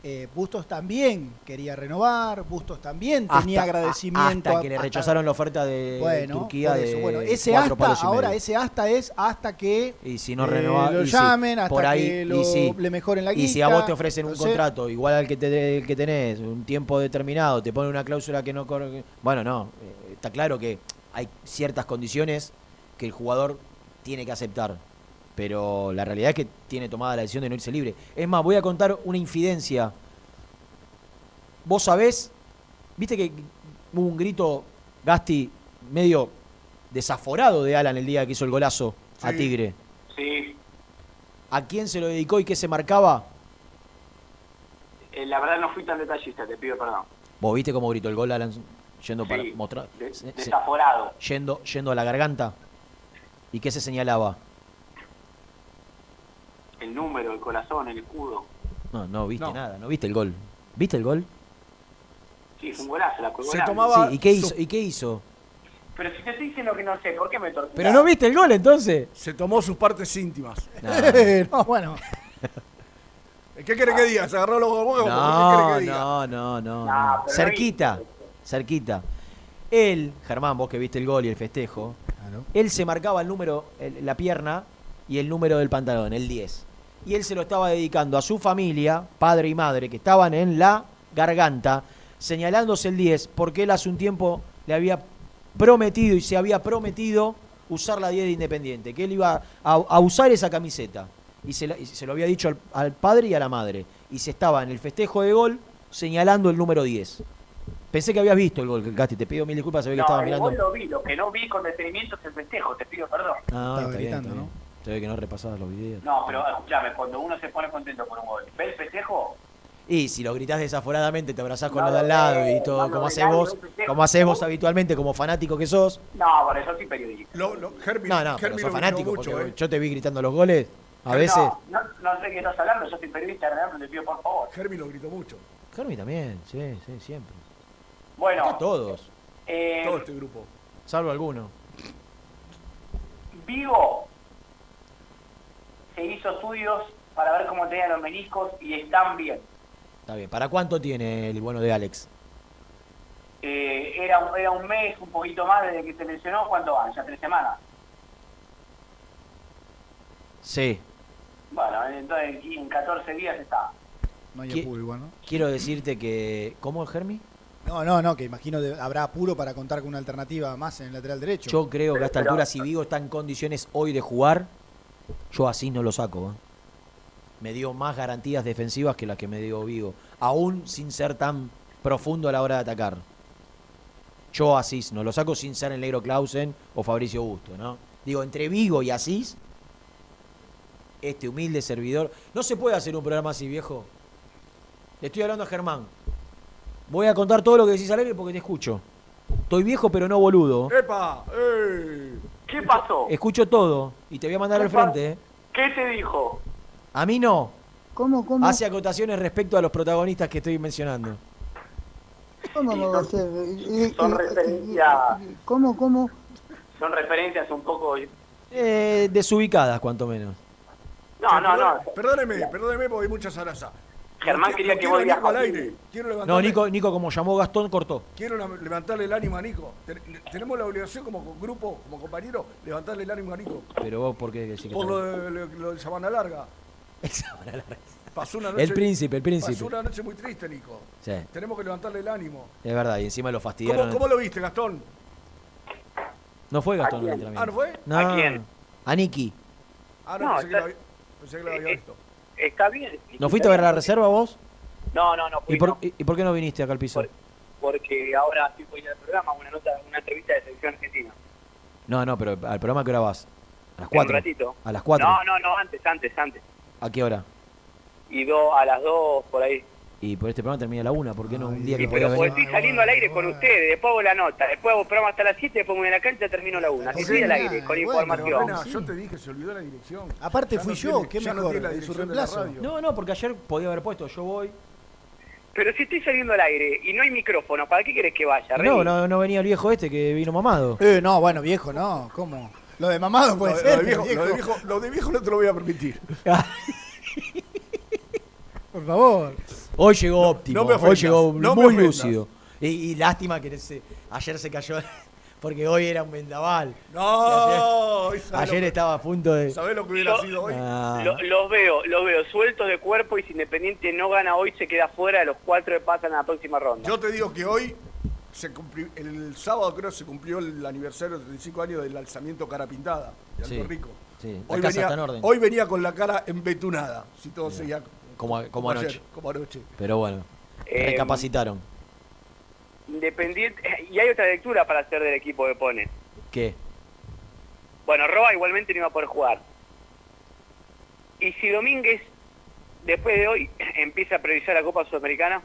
eh, Bustos también quería renovar, Bustos también tenía Hasta- agradecimiento. Hasta a- que le hasta- rechazaron la oferta de bueno, Turquía de bueno, ese hasta, palos y ahora ese hasta es hasta que Y si no eh, renova- lo y llamen, hasta por ahí, que y lo, sí. le mejoren la guita. Y si a vos te ofrecen un contrato igual al que, te, el que tenés, un tiempo determinado, te ponen una cláusula que no... cor- Bueno, no, eh, está claro que hay ciertas condiciones que el jugador tiene que aceptar, pero la realidad es que tiene tomada la decisión de no irse libre. Es más, voy a contar una infidencia. Vos sabés, viste que hubo un grito, Gasti, medio desaforado de Alan el día que hizo el golazo a. Tigre. Sí, ¿A quién se lo dedicó y qué se marcaba? eh, la verdad no fui tan detallista, te pido perdón. ¿Vos viste cómo gritó el gol Alan yendo para mostrar? de- se- se- desaforado. yendo, yendo a la garganta. ¿Y qué se señalaba? El número, el corazón, el escudo. No, no viste nada, no viste el gol. ¿Viste el gol? Sí, fue un golazo, la colgó Se tomaba- Sí, ¿y qué su- hizo? ¿Y qué hizo? Pero si te estoy diciendo que no sé, ¿por qué me torturas? ¿Pero no viste el gol entonces? Se tomó sus partes íntimas. no, bueno. ¿Qué quiere que diga? ¿Se agarró los huevos? ¿Qué No, quiere que diga? no, no, no, No, Cerquita, cerquita. Él, Germán, vos que viste el gol y el festejo, él se marcaba el número, el- la pierna y el número del pantalón, el 10. Y él se lo estaba dedicando a su familia, padre y madre, que estaban en la garganta, señalándose el 10 porque él hace un tiempo le había prometido y se había prometido usar la 10 de Independiente, que él iba a, a usar esa camiseta. Y se, la- y se lo había dicho al, al padre y a la madre. Y se estaba en el festejo de gol señalando el número 10. Pensé que habías visto el gol, Gasti. Te pido mil disculpas, sabía que No, estaba el mirando. gol lo vi, lo que no vi con detenimiento es el festejo, te pido perdón. Ah, Estaba está bien, gritando, está bien. Se ve que no repasabas los videos. No, pero escúchame, cuando uno se pone contento por un gol, ¿ve el festejo? Y si lo gritás desaforadamente, te abrazás con No los de al lado y todo, no como nadie, vos, como haces vos habitualmente como fanático que sos. No, por eso soy periodista. Lo, lo, No, no, pero sos fanático, mucho, porque ¿eh? yo te vi gritando los goles a veces. No, no, no sé qué estás hablando, yo soy periodista, realmente te pido por favor. Hermi lo gritó mucho. Jeremy también, sí, sí, siempre. Bueno, Acá todos, eh, Todo este grupo. salvo alguno. Vigo se hizo estudios para ver cómo tenían los meniscos y están bien. Está bien. ¿Para cuánto tiene el bueno de Alex? Eh, era, un- era un mes, un poquito más desde que se lesionó, ¿cuánto van? Ya tres semanas. Sí. Bueno, entonces en 14 días está. No hay ¿Qué- apuro igual, ¿no? Quiero decirte que. ¿Cómo, Germi? No, no, no, que imagino de- habrá apuro para contar con una alternativa más en el lateral derecho. Yo creo que a esta Pero- altura, si Vigo está en condiciones hoy de jugar, yo así no lo saco. ¿eh? Me dio más garantías defensivas que las que me dio Vigo, aún sin ser tan profundo a la hora de atacar. Yo Asís no lo saco sin ser el negro Clausen o Fabricio Busto, ¿no? Digo, entre Vigo y Asís, este humilde servidor. No se puede hacer un programa así, viejo. Le estoy hablando a Germán. Voy a contar todo lo que decís al porque te escucho. Estoy viejo, pero no boludo. ¡Epa! ¡Ey! ¿Qué pasó? Escucho todo y te voy a mandar al frente. ¿eh? ¿Qué te dijo? A mí no. ¿Cómo, cómo? Hace acotaciones respecto a los protagonistas que estoy mencionando. ¿Cómo va a Son referencias, ¿Cómo, cómo? son referencias un poco... Eh, desubicadas, cuanto menos. No, no, no. Perdóneme, perdóneme porque hay mucha zaraza. Germán quería que quiero a al aire. Quiero No, Nico, Nico como llamó Gastón, cortó. quiero levantarle el ánimo a Nico. Ten- tenemos la obligación como co- grupo, como compañero, levantarle el ánimo a Nico. Pero vos, ¿por qué decís que Por lo de, lo, lo de Sabana Larga. Pasó una noche, El príncipe, el príncipe. Pasó una noche muy triste, Nico. Sí, Tenemos que levantarle el ánimo. es verdad, y encima lo ¿Cómo, fastidiaron. cómo lo viste, Gastón? No fue Gastón ¿A el entrenamiento. ¿Ah, no fue? No, ¿A quién? A Niki. Ah, no, No, pensé, que lo había, pensé que lo había Eh, visto. ¿Está bien? ¿No fuiste a ver la reserva vos? No, no, no fui, ¿Y por, no, y, por qué no viniste acá al piso? porque ahora estoy por ir al programa, una nota, una entrevista de selección argentina. No, no, pero al programa que hora vas? A las En un 4. ratito. A las 4. No, no, no, antes, antes, antes. ¿A qué hora? Y do, a las dos por ahí. Y por este programa termina a la 1, ¿por qué no un día que porque venir? estoy saliendo al aire con ustedes, después hago la nota, después hago programa hasta las 7, después me voy a la cancha, termino la 1. Así estoy al aire, con bueno, información. Yo te dije, se olvidó la dirección. Aparte Ya fui no yo, tiene- qué ya no mejor, tiene la de su dirección de la reemplazo. radio. No, no, porque ayer podía haber puesto yo voy. Pero si estoy saliendo al aire y no hay micrófono, ¿para qué querés que vaya? No, no, no venía el viejo este que vino mamado. Eh, no, bueno, viejo, no, ¿cómo? Lo de mamado puede Lo, ser. de viejo, pero lo de viejo- lo de viejo no te lo voy a permitir. Por favor. Hoy llegó óptimo, no hoy llegó no muy lúcido. Y, y lástima que ayer se cayó, porque hoy era un vendaval. No, ayer, ¿sabés ayer que- estaba a punto de... ¿Sabés lo que hubiera Yo- sido hoy? Ah, Lo- los veo, los veo sueltos de cuerpo y si Independiente no gana hoy se queda fuera de los cuatro que pasan a la próxima ronda. Yo te digo que hoy, se cumplió- el sábado creo se cumplió el aniversario de 35 años del alzamiento cara pintada de Alto Sí, Rico. sí, la Hoy casa venía, está en orden. hoy venía con la cara embetunada, si todo seguía como, como anoche. como anoche. Pero bueno, Eh, recapacitaron. Independiente, y hay otra lectura para hacer del equipo que pone. ¿Qué? Bueno, Roa igualmente no iba a poder jugar. Y si Domínguez, después de hoy, empieza a priorizar la Copa Sudamericana,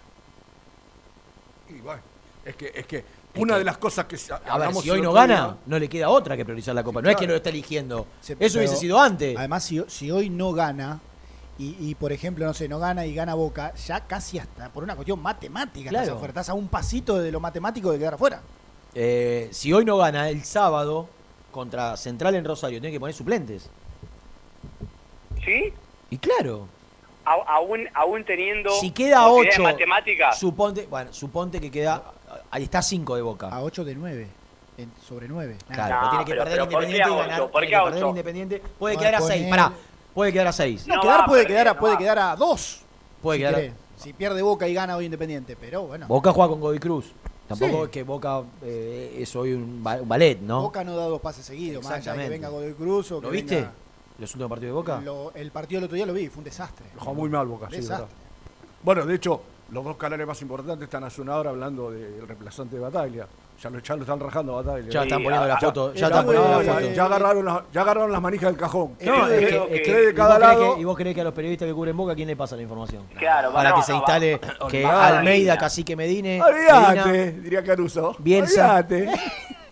Y bueno, es que, es que una de las cosas que se- A ver, hablamos si hoy no gana, día- no le queda otra que priorizar la Copa. No es que lo está eligiendo. Se- Eso hubiese sido antes. Además, si, si hoy no gana, y, y, por ejemplo, no sé, no gana y gana Boca, ya casi hasta por una cuestión matemática, Claro. estás afuera, estás a un pasito de lo matemático de quedar afuera. Eh, si hoy no gana, el sábado contra Central en Rosario, tiene que poner suplentes. ¿sí? Y claro, A- aún, aún teniendo si queda posibilidad 8, de matemáticas, suponte, bueno, suponte que queda, ahí está 5 de Boca. A 8 de 9, sobre 9. Claro, No, pero tiene que pero- perder pero ¿por qué Independiente y ganar. ¿Por qué a perder ocho? Independiente. Puede Bueno, quedar a poner- 6, pará. Puede quedar a 6. No, No quedar puede perder, quedar, a, no puede quedar a 2. Puede si quedar. Si pierde Boca y gana hoy Independiente, pero bueno. Boca juega con Godoy Cruz. Tampoco Sí. es que Boca eh, es hoy un, ba- un ballet, ¿no? Boca no da dos pases seguidos, más allá de que Exactamente. venga Godoy Cruz o que ¿Lo viste? venga- ¿Los últimos partidos de Boca? Lo- el partido del otro día lo vi, fue un desastre. Jugó muy mal Boca, sí, Desastre. verdad. Bueno, de hecho, los dos canales más importantes están hace una hora hablando del reemplazante de Bataglia. Ya lo, ya lo están rajando a Bataglia. Ya están Sí, poniendo la foto, ya ya, están poniendo la ya- foto. ya agarraron las, ya agarraron las manijas del cajón. No, Tres es de- que- es tres que- de ¿y cada vos creés lado. que- ¿Y vos creés que a los periodistas que cubren Boca, quién le pasa la información? Claro, Para no, que se instale va- que va- Almeida, Cacique Medine, Olvídate, Medina, diría Caruso. Bielsa. Olvídate.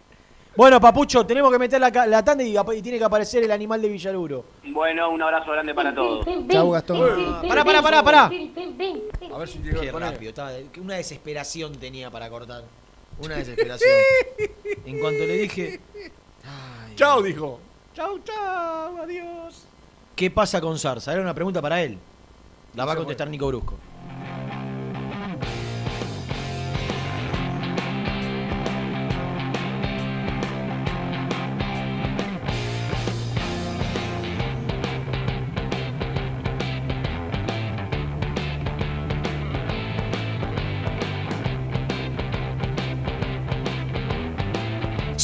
Bueno, Papucho, tenemos que meter la, tanda y, tiene que aparecer el animal de Villaruro. Bueno, un abrazo grande para todos. Chau, Gastón. Pará, pará, pará, pará. A ver si llega Qué rápido, estaba- una desesperación tenía para cortar. Una desesperación. En cuanto le dije, Chao, dijo. Chau, chau, adiós. ¿qué pasa con Sarsa? Era una pregunta para él. La va a contestar Nico Brusco.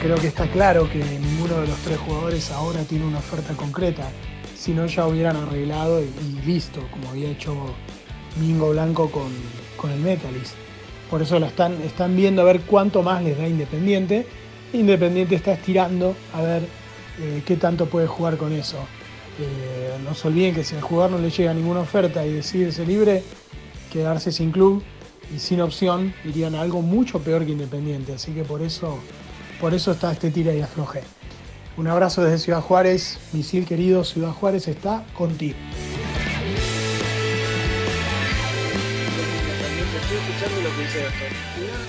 Creo que está claro que ninguno de los tres jugadores ahora tiene una oferta concreta. Si no, ya hubieran arreglado y, y listo, como había hecho Mingo Blanco con, con el Metalist. Por eso lo están, están viendo a ver cuánto más les da Independiente. Independiente está estirando a ver eh, qué tanto puede jugar con eso. Eh, no se olviden que si al jugador no le llega ninguna oferta y decide irse libre, quedarse sin club y sin opción, irían a algo mucho peor que Independiente. Así que por eso, por eso está este tira y afloje. Un abrazo desde Ciudad Juárez, misil querido, Ciudad Juárez está contigo. Estoy escuchando lo que dice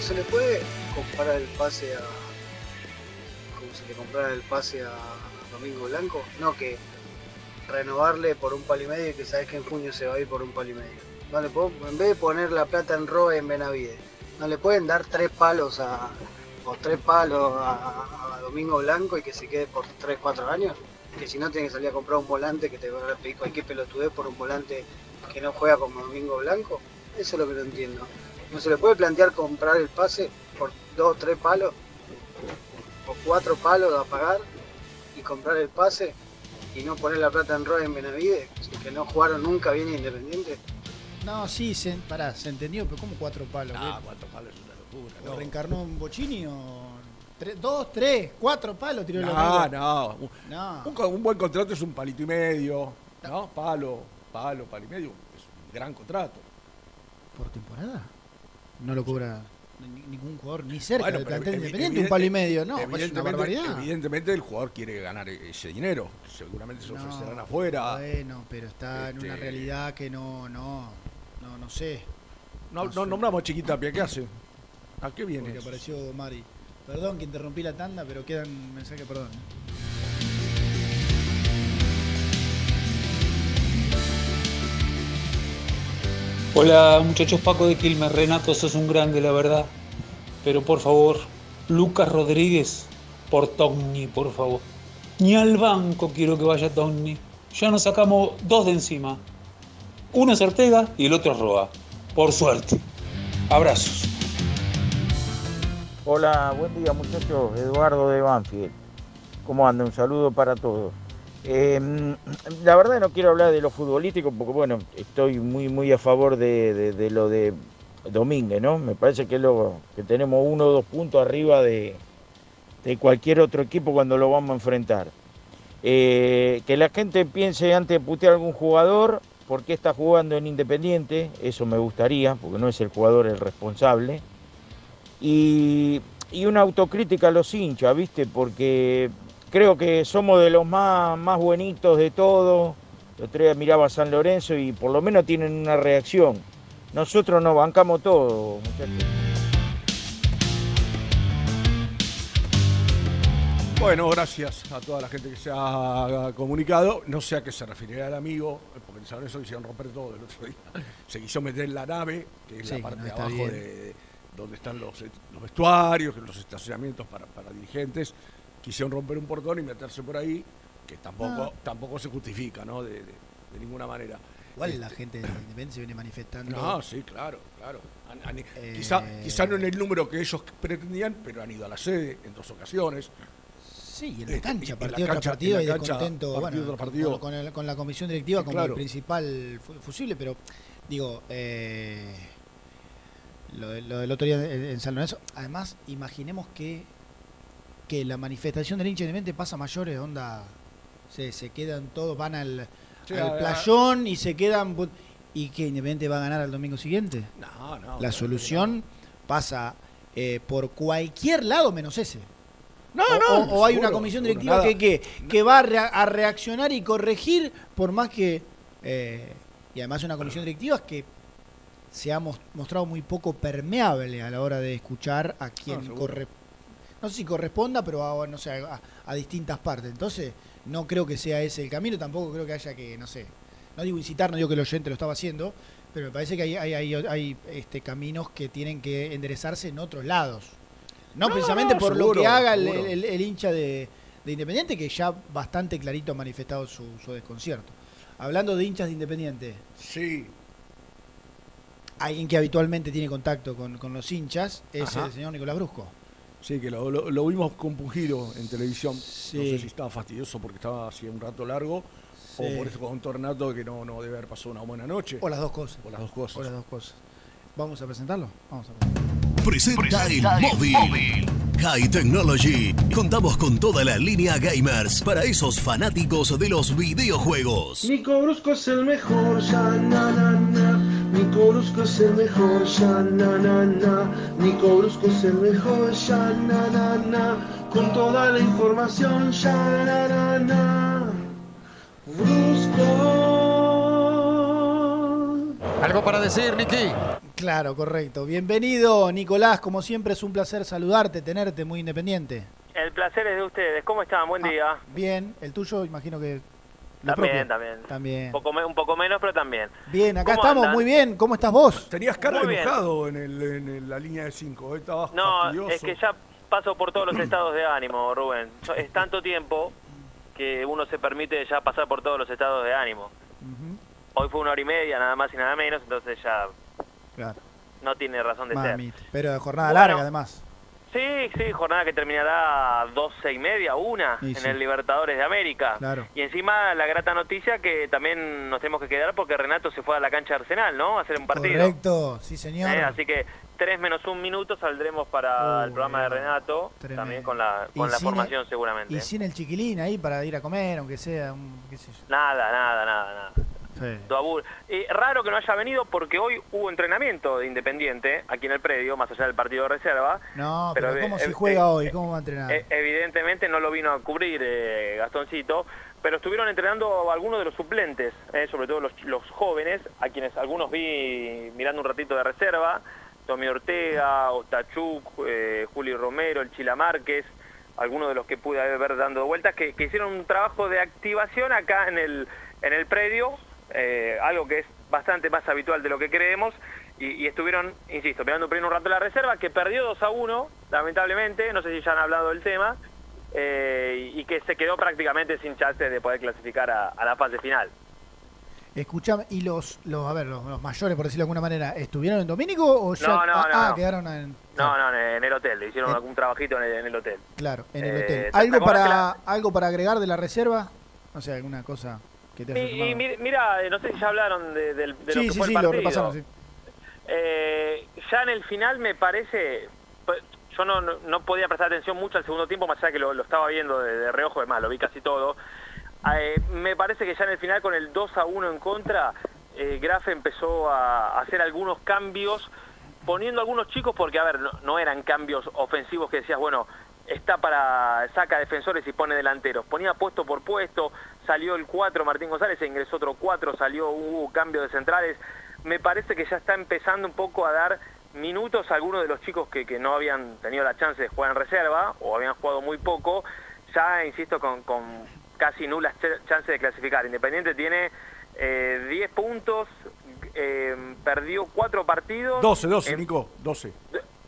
se le puede comprar el pase a. como se le comprara el pase a Domingo Blanco. No, que renovarle por un palo y medio y que sabes que en junio se va a ir por un palo y medio. No le puedo, en vez de poner la plata en Roe en Benavides, no le pueden dar tres palos a. o tres palos a, a Domingo Blanco y que se quede por 3, 4 años. Que si no tiene que salir a comprar un volante que te va a pedir cualquier pelotudez por un volante que no juega como Domingo Blanco. Eso es lo que no entiendo. No se le puede plantear comprar el pase por dos, tres palos o cuatro palos a pagar y comprar el pase y no poner la plata en Roy en Benavides, que no jugaron nunca bien Independiente. No, sí, se, pará, se entendió, pero ¿cómo cuatro palos? Ah, ¿Qué? cuatro palos locura. ¿Lo no. reencarnó en Bochini o tres- dos, tres, cuatro palos tiró el No, amigo? no. Un, No. un un buen contrato es un palito y medio, ¿no? Palo, palo, palo y medio. Es un gran contrato. ¿Por temporada? No lo cobra ni- ningún jugador, ni cerca Bueno, del plantel independiente, un palo y medio. No, pues es una evidentemente, evidentemente el jugador quiere ganar e- ese dinero. Seguramente se No, ofrecerán afuera. Bueno, pero está en una Este- realidad que no, no, no, no sé. No, no no sé. nombramos a Chiquitapia, ¿qué hace? ¿A qué viene? Porque apareció Mari. Perdón que interrumpí la tanda, pero quedan mensajes, perdón. Hola muchachos, Paco de Quilmes, Renato, sos un grande, la verdad. Pero por favor, Lucas Rodríguez por Togni, por favor. Ni al banco quiero que vaya Togni. Ya nos sacamos dos de encima. Uno es Ortega y el otro es Roa. Por suerte. Abrazos. Hola, buen día muchachos, Eduardo de Banfield. ¿Cómo anda? Un saludo para todos. Eh, la verdad no quiero hablar de lo futbolístico porque bueno, estoy muy muy a favor de, lo de Domínguez, ¿no? Me parece que, lo, que tenemos uno o dos puntos arriba de, de cualquier otro equipo cuando lo vamos a enfrentar. Eh, que la gente piense antes de putear algún jugador por qué está jugando en Independiente, eso me gustaría, porque no es el jugador el responsable y, y una autocrítica a los hinchas, ¿viste? Porque creo que somos de los más, más buenitos de todo. El otro día miraba a San Lorenzo y por lo menos tienen una reacción. Nosotros nos bancamos todo, muchachos. Bueno, gracias a toda la gente que se ha comunicado. No sé a qué se referirá el amigo, porque en San Lorenzo quisieron romper todo el otro día. Se quiso meter en la nave, que es Sí, la parte no de abajo bien. de donde están los, los vestuarios, los estacionamientos para, para dirigentes. Quisieron romper un portón y meterse por ahí, que tampoco, Ah. tampoco se justifica, ¿no? De, de- de ninguna manera. Igual la gente de Independiente se viene manifestando. No, sí, claro, claro. Han- han- Eh, quizá, quizá no en el número que ellos pretendían, pero han ido a la sede en dos ocasiones. Sí, y en la Este, cancha, partido tras partido y descontento bueno, con- partido. Con, con el- con la comisión directiva como claro. el principal fu- fusible, pero digo, eh, lo, de- lo del otro día en, en San Lorenzo, además, imaginemos que, que la manifestación del hincha independiente pasa a mayores, onda, se, se quedan todos, van al, Sí, al playón y se quedan... ¿Y que Independiente va a ganar al domingo siguiente? No, no. La solución pasa eh, por cualquier lado menos ese. No, o, no, o- hay una comisión directiva que, que, que va a, rea- a reaccionar y corregir, por más que. eh, y además una comisión directiva que se ha mos- mostrado muy poco permeable a la hora de escuchar a quien No, sé si corresponda, pero a, no sé, a, a distintas partes. Entonces, no creo que sea ese el camino, tampoco creo que haya que, no sé, no digo incitar, no digo que el oyente lo estaba haciendo, pero me parece que hay, hay, hay- hay, este, caminos que tienen que enderezarse en otros lados. No, No, precisamente no, por lo que haga el, el- el hincha de, de Independiente, que ya bastante clarito ha manifestado su, su desconcierto. Hablando de hinchas de Independiente, Sí. Alguien que habitualmente tiene contacto con, con los hinchas es Ajá. el señor Nicolás Brusco. Sí, que lo, lo- lo vimos compungido en televisión. No Sí. sé si estaba fastidioso porque estaba así un rato largo Sí. o por eso con un tornato que no, no debe haber pasado una buena noche. O las dos cosas. O las dos cosas. O las dos cosas. ¿Vamos a presentarlo? Vamos a presentarlo. Presenta el móvil. High Technology. Contamos con toda la línea gamers para esos fanáticos de los videojuegos. Nico Brusco es el mejor, ya na na na. Nico Brusco es el mejor, ya na na na. Nico Brusco es el mejor, ya na na na. Con toda la información, ya na na na. Brusco. ¿Algo para decir, Niki? Claro, correcto. Bienvenido, Nicolás. Como siempre es un placer saludarte, tenerte muy independiente. El placer es de ustedes. ¿Cómo están? Buen día. Bien, el tuyo imagino que... También, también. También. Un poco, me- un poco menos, pero también. Bien, acá ¿Cómo estamos, andan? muy bien. ¿Cómo estás vos? Tenías cara Muy enojado en, el, en el- la línea de 5. Estabas No, fastidioso. es que ya paso por todos los estados de ánimo, Rubén. Es tanto tiempo que uno se permite ya pasar por todos los estados de ánimo. Hoy fue una hora y media, nada más y nada menos, entonces ya Claro. no tiene razón de ser. Mamita. Pero de jornada Bueno. larga, además. Sí, sí, jornada que terminará 12 y media, una, Y en sí. el Libertadores de América. Claro. Y encima la grata noticia que también nos tenemos que quedar porque Renato se fue a la cancha de Arsenal, ¿no? A hacer un partido. Correcto, sí señor. Eh, así que tres menos un minuto saldremos para Uh, el programa de Renato, tremendo. también con la, con la el- formación seguramente. Y sin el chiquilín ahí para ir a comer, aunque sea un, qué sé yo. Nada, nada, nada, nada. Sí. Eh, raro que no haya venido porque hoy hubo entrenamiento de Independiente aquí en el predio, más allá del partido de reserva. No, pero, Pero, ¿cómo eh, si eh, juega hoy? ¿Cómo va a entrenar? Evidentemente no lo vino a cubrir eh, Gastoncito, pero estuvieron entrenando algunos de los suplentes, eh, sobre todo los, los jóvenes, a quienes algunos vi mirando un ratito de reserva, Tommy Ortega, Otachuk, eh, Juli Romero, el Chila Márquez, algunos de los que pude ver dando vueltas, que, que hicieron un trabajo de activación acá en el, en el predio, eh, algo que es bastante más habitual de lo que creemos, y, y estuvieron, insisto, mirando primero un rato la reserva, que perdió 2 a 1, lamentablemente, no sé si ya han hablado del tema, eh, y que se quedó prácticamente sin chance de poder clasificar a, a la fase final. Escuchame, y los, los, a ver, los, los mayores, por decirlo de alguna manera, ¿estuvieron en Domínico o ya? No, no, ah, no, ah, no. quedaron en. No, no, en, el hotel, le hicieron algún trabajito en el, en el hotel. Claro, en el Eh, hotel. ¿te- te ¿Algo para, ¿Algo para agregar de la reserva? O sea, alguna cosa que te haya Y, y mira, eh, no sé si ya hablaron de, de lo Sí, que sí, fue sí, el lo partido. repasamos. sí. Eh, ya en el final me parece, pues, yo no, no, no podía prestar atención mucho al segundo tiempo, más allá que lo, lo estaba viendo de, de reojo, además lo vi casi todo. Eh, me parece que ya en el final con el 2 a 1 en contra, eh, Graf empezó a, a hacer algunos cambios, poniendo algunos chicos, porque a ver, no, no eran cambios ofensivos que decías, bueno, está para, saca defensores y pone delanteros. Ponía puesto por puesto, salió el 4 Martín González, se ingresó otro 4, salió, hubo cambio de centrales. Me parece que ya está empezando un poco a dar minutos a algunos de los chicos que, que no habían tenido la chance de jugar en reserva o habían jugado muy poco, ya, insisto, con, con casi nulas ch- chances de clasificar. Independiente tiene eh, 10 puntos, eh, perdió 4 partidos. 12, 12, em- Nico, 12.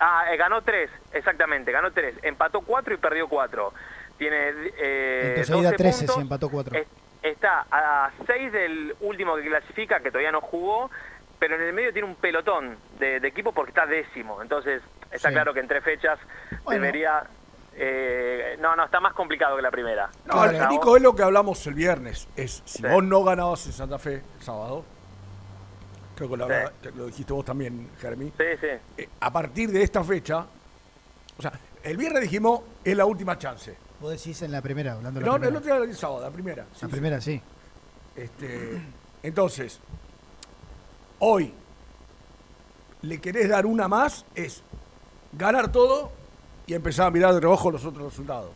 Ah, eh, ganó 3, exactamente, ganó 3. Empató 4 y perdió 4. Tiene eh, Entonces ahí da 12 13 puntos. si empató 4. Es- Está a 6 del último que clasifica, que todavía no jugó, pero en el medio tiene un pelotón de, de equipo porque está décimo. Entonces, está Sí. claro que en tres fechas Bueno. debería... eh, no, no, está más complicado que la primera. No, Claro. Nico, es lo que hablamos el viernes. Es si Sí. vos no ganabas en Santa Fe el sábado, creo que lo, hablaba- dijiste vos también, Jeremy. Sí, sí. eh, a partir de esta fecha, o sea, el viernes dijimos es la última chance. Vos decís en la primera, hablando de la No, no, primera. el otro día el sábado, la primera. sí, la sí. primera, sí. Este, entonces, hoy le querés dar una más, es ganar todo y empezar a mirar de reojo los otros resultados.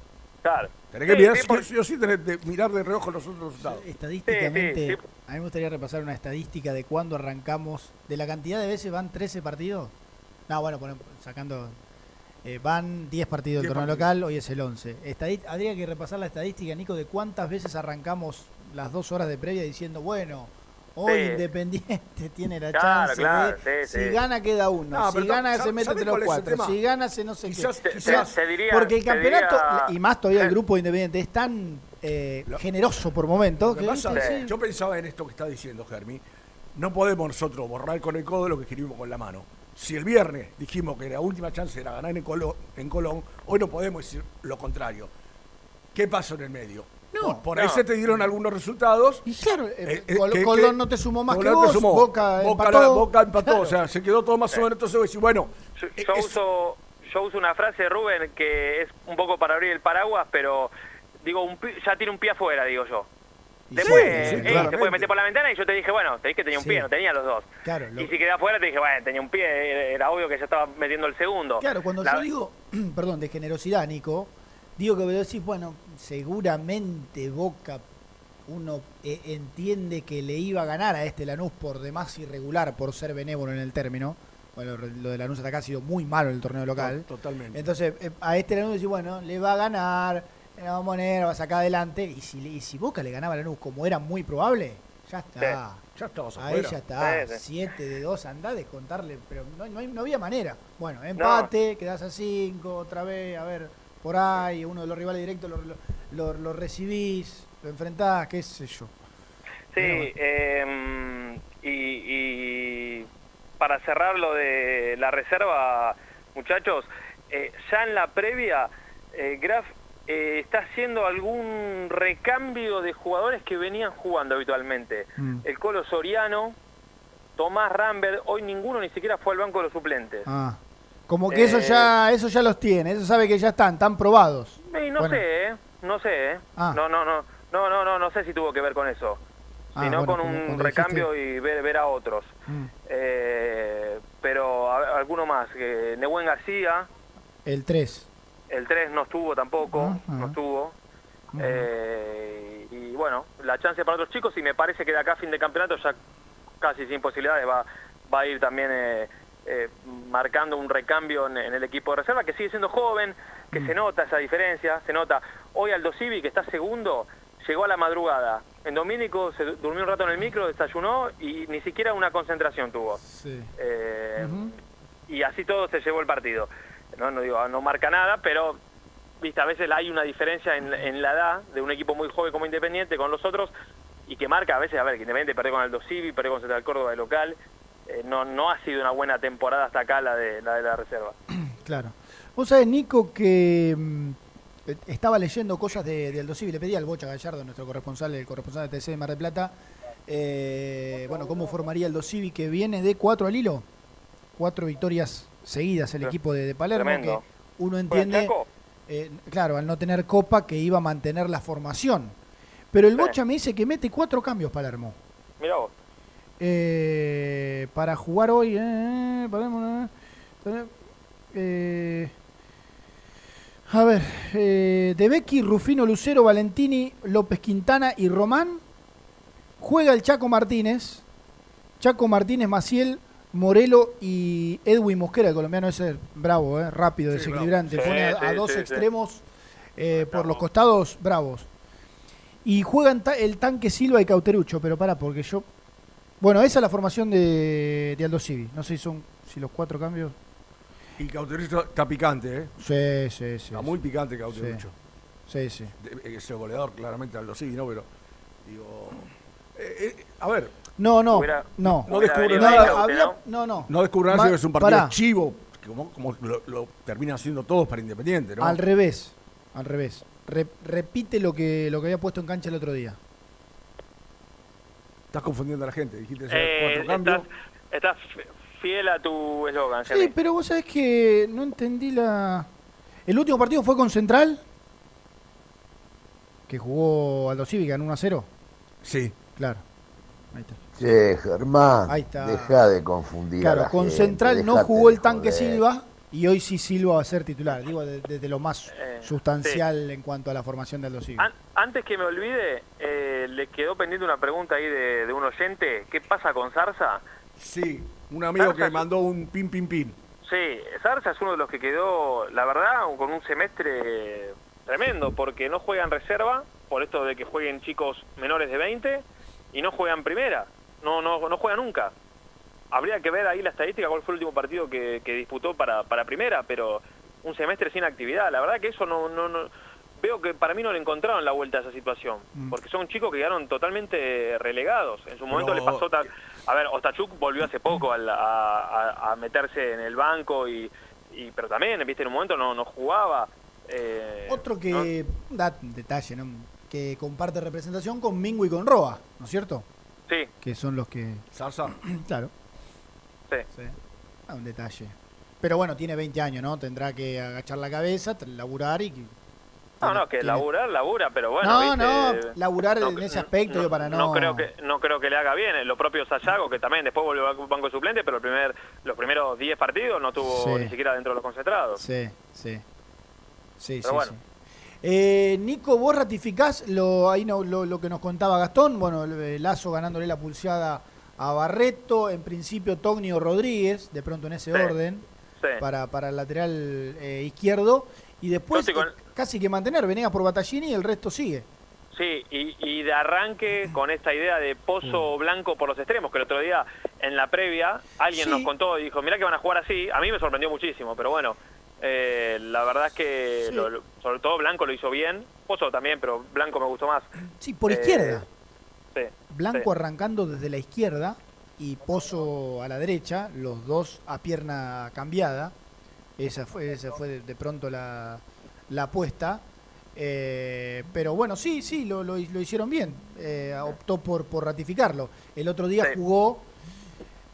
Claro. Tenés que Sí, mirar, sí, sí, por- sí tenés que mirar de reojo los otros resultados. Estadísticamente, Sí, sí, sí. a mí me gustaría repasar una estadística de cuándo arrancamos, de la cantidad de veces van 13 partidos. No, bueno, sacando, eh, van 10 partidos del 10 torneo partidos. local, hoy es el 11. Estadí- habría que repasar la estadística, Nico, de cuántas veces arrancamos las dos horas de previa diciendo, bueno, hoy Sí. Independiente tiene la Claro, chance claro, de, sí, si sí. gana queda uno, No, si pero gana ¿sab- se mete entre los cuatro, si gana se no sé Quizás- qué. Te- te diría- porque el campeonato, diría- y más todavía el grupo de Independiente, es tan eh, generoso por momentos que que, pasa- viste, sí. Yo pensaba en esto que está diciendo Germi. No podemos nosotros borrar con el codo lo que escribimos con la mano. Si el viernes dijimos que la última chance era ganar en Colón, en Colón hoy no podemos decir lo contrario. ¿Qué pasó en el medio? No, por ahí no. se te dieron algunos resultados. Y claro, eh, Eh, eh, Col- que- Colón que- no te sumó más Colón que te vos, sumó. Boca, Boca, empató. la- Boca empató, Claro. o sea, se quedó todo más o menos. Entonces decís, bueno, Yo, eh, yo es- uso, yo uso una frase, Rubén, que es un poco para abrir el paraguas, pero digo, un ya tiene un pie afuera, digo yo. Y Después, sí, sí, eh, puede meter por la ventana y yo te dije, bueno, te dije que tenía un Sí. pie, no tenía los dos. Claro, lo- Y si quedé afuera te dije, bueno, tenía un pie, era- era obvio que ya estaba metiendo el segundo. Claro, cuando La- yo digo, perdón, de generosidad, Nico, digo que vos decís, bueno, seguramente Boca uno eh, entiende que le iba a ganar a este Lanús por demás irregular, por ser benévolo en el término. Bueno, lo de Lanús hasta acá ha sido muy malo en el torneo local. Totalmente. Entonces, eh, a este Lanús decís, bueno, le va a ganar, le va a poner, va a sacar adelante. Y si, le- y si Boca le ganaba a Lanús, como era muy probable, ya está. ya estabas Ahí ya está. Sí, sí. 7 de 2, andá a descontarle, pero no, no, no había manera. Bueno, empate, quedás a 5, otra vez, a ver, por ahí, uno de los rivales directos lo, lo, lo- lo recibís, lo enfrentás, qué sé yo. Sí, eh, y, y para cerrar lo de la reserva, muchachos, eh, ya en la previa, eh, Graf eh, está haciendo algún recambio de jugadores que venían jugando habitualmente. Mm. El Colo Soriano, Tomás Rambert, hoy ninguno ni siquiera fue al banco de los suplentes. Ah. Como que eso Eh, ya eso ya los tiene, eso sabe que ya están, están probados. Y no Bueno. sé, ¿eh? No sé, ¿eh? Ah. No, no, no, no, no, no, no sé si tuvo que ver con eso. Ah, sino bueno, con un recambio y ver, ver a otros. Mm. Eh, pero a- alguno más, que Nehuen García, El 3. el 3 no estuvo tampoco, no estuvo. Eh, y bueno, la chance para otros chicos y me parece que de acá a fin de campeonato ya casi sin posibilidades va, va a ir también eh, marcando un recambio en, en el equipo de reserva que sigue siendo joven, que se nota esa diferencia, se nota. Hoy Aldo Civi, que está segundo, llegó a la madrugada. En Domínico se du- durmió un rato en el micro, desayunó y ni siquiera una concentración tuvo. Sí. Eh, y así todo se llevó el partido. No, no digo, no marca nada, pero viste, a veces hay una diferencia en, en la edad de un equipo muy joven como Independiente con los otros y que marca a veces, a ver, que Independiente perdió con Aldo Civi, perdió con Central Córdoba de local. Eh, no, no ha sido una buena temporada hasta acá la de la, de la reserva. Claro. Vos sabés, Nico, que mm, eh, estaba leyendo cosas de, de Aldo Civi, le pedí al Bocha Gallardo, nuestro corresponsal, el corresponsal de TC de Mar del Plata, eh, bueno, cómo formaría Aldo Civi, que viene de cuatro al hilo, cuatro victorias seguidas el equipo de, de Palermo, tremendo. que uno ¿Juega en entiende, eh, claro, al no tener copa, que iba a mantener la formación. Pero el Sí. Bocha me dice que mete cuatro cambios Palermo. Mira vos. Eh, para jugar hoy, eh, eh, a ver, De Becky, Rufino Lucero, Valentini, López Quintana y Román. Juega el Chaco Martínez, Chaco Martínez, Maciel, Morelo y Edwin Mosquera, el colombiano ese bravo, eh, rápido, Sí, desequilibrante. bravo. Pone a, Sí, a sí, dos extremos eh, por los costados bravos. Y juegan ta- el tanque Silva y Cauterucho, pero para, porque yo. Bueno, esa es la formación de, de Aldo Civi. No sé si son si los cuatro cambios. Y Cauterucho está picante, ¿eh? Sí, sí, sí. Está muy picante Cauterucho. Sí, sí. De- Ese goleador claramente algo sí, ¿no? Pero, digo... eh, eh, a ver, No, no, Hubiera- no. no nada. había- no, no. no descubran Ma- que es un partido pará. chivo, como, como lo, lo terminan haciendo todos para Independiente, ¿no? Al revés, al revés. Re- repite lo que, lo que había puesto en cancha el otro día. Estás confundiendo a la gente, dijiste Eh, cuatro cambios. estás, estás fiel a tu eslogan, Sí, pero vos sabés que no entendí la... ¿El último partido fue con Central? Que jugó Aldo Civi, ganó 1 a 0. Sí. Claro. Ahí está. Che, Germán, Ahí está. deja de confundir a Claro, la con gente, Central no jugó el tanque joder. Silva y hoy sí Silva va a ser titular. Digo, desde de, lo más Eh, sustancial en cuanto a la formación de Aldo Civi. An- antes que me olvide, eh, le quedó pendiente una pregunta ahí de, de un oyente. ¿Qué pasa con Zarza? Sí, un amigo que Zarza- mandó un pin, pin, pin. Sí, Zarza es uno de los que quedó, la verdad, con un semestre tremendo, porque no juega en reserva, por esto de que jueguen chicos menores de 20, y no juegan primera, no no no juega nunca. Habría que ver ahí la estadística, cuál fue el último partido que, que disputó para, para primera, pero un semestre sin actividad, la verdad que eso no, no, no veo que para mí no le encontraron la vuelta a esa situación, Mm. porque son chicos que quedaron totalmente relegados. En su momento Pero- le pasó tal... A ver, Ostachuk volvió hace poco al- a, a- a meterse en el banco, y, y pero también, viste, en un momento no, no jugaba. eh, Otro que da un detalle, ¿no? Que comparte representación con Mingo y con Roa, ¿no es cierto? Sí, Que son los que. Zarza. claro. Sí. Ah, un detalle. Pero bueno, tiene 20 años, ¿no? Tendrá que agachar la cabeza, laburar y. No, no, que tiene- laburar, labura, pero bueno, no, viste, no, laburar no, en ese aspecto, digo, para no. No creo que no creo que le haga bien. Lo propio Sayago, que también después volvió al banco de suplente, pero el primer, los primeros 10 partidos no tuvo Sí. ni siquiera dentro de los concentrados. Sí, sí. Sí, Pero sí, bueno. sí. Eh, Nico, vos ratificás lo, ahí no, lo, lo que nos contaba Gastón, bueno, el Lazo ganándole la pulseada a Barreto, en principio Tognio Rodríguez, de pronto en ese Sí. orden, Sí. para, para el lateral eh, izquierdo, y después con- eh, casi que mantener, Venegas por Battaglini y el resto sigue. Sí, y, y de arranque con esta idea de pozo blanco por los extremos, que el otro día en la previa alguien Sí. nos contó y dijo, mirá que van a jugar así. A mí me sorprendió muchísimo, pero bueno, eh, la verdad es que Sí. lo- lo- sobre todo Blanco lo hizo bien, Pozo también, pero Blanco me gustó más. Sí, por Eh, izquierda. Sí. Blanco sí. arrancando desde la izquierda y Pozo a la derecha, los dos a pierna cambiada. Esa fue, esa fue de, pronto la, la apuesta. Eh, pero bueno, sí, sí, lo, lo- lo hicieron bien. Eh, optó por, por ratificarlo. El otro día jugó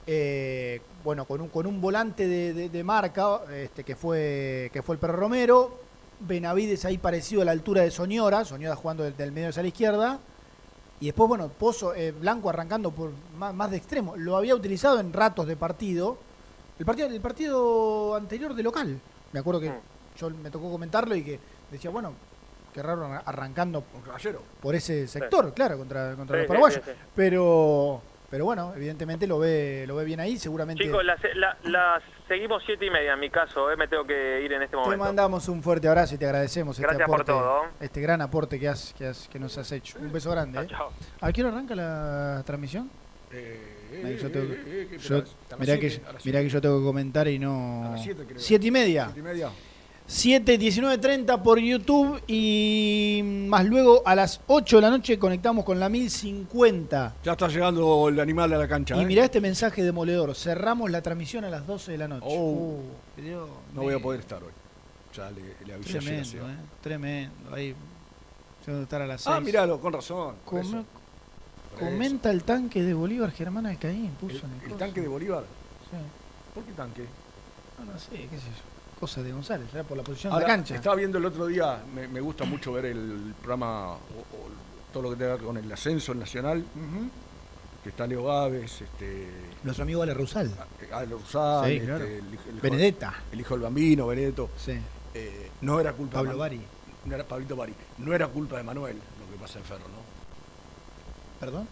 eh, bueno, con un, con un volante de, de- de marca, este, que fue que fue el Perro Romero, Benavides ahí parecido a la altura de Soñora, Soñora jugando del, del medio hacia la izquierda, y después, bueno, Pozo, eh, Blanco arrancando por más, más de extremo, lo había utilizado en ratos de partido, el partido, el partido anterior de local, me acuerdo que yo me tocó comentarlo y que decía, bueno, qué raro arran- arrancando por ese sector, claro, contra, contra Sí, los paraguayos, sí, sí. pero pero bueno, evidentemente lo ve lo ve bien ahí, seguramente Chicos, las la, la seguimos siete y media en mi caso, eh, me tengo que ir en este te momento. mandamos un fuerte abrazo y te agradecemos este por aporte, todo. este gran aporte que has, que has que nos has hecho. Un beso grande. ¿eh? Chao. ¿A qué hora arranca la transmisión? Eh, yo tengo que- eh, eh, yo- mirá, siete, que, mirá que yo tengo que comentar y no. A las siete, creo. Siete y media. Siete y media. 7, 19, 30 por YouTube y más luego a las 8 de la noche conectamos con la 1050. Ya está llegando el animal a la cancha. Y ¿eh? mirá este mensaje demoledor. Cerramos la transmisión a las 12 de la noche. Oh. Uh, Dios No voy a poder estar hoy. Ya le, le avisé Tremendo, así. eh, tremendo. Ahí que estar a las Ah, 6. míralo, con razón. por Come- eso. Por comenta el tanque de Bolívar Germán Alcaín. Puso en el ¿El tanque de Bolívar? Sí. ¿Por qué tanque? No, no sé, qué sé yo. Cosa de González, era por la posición Ahora, de la cancha. Estaba viendo el otro día, me, me gusta mucho ver el programa, o, o todo lo que tenga que ver con el ascenso nacional, que está Leo Gávez, este, Nuestro amigo Ale Rusal. Ale Rusal, Sí, este, claro. el, hijo- Benedetta. el hijo del bambino, Benedetto. Sí. Eh, no era culpa Pablo de Bari. No era Pablito Bari. No era culpa de Manuel lo que pasa en Ferro, ¿no? ¿Perdón?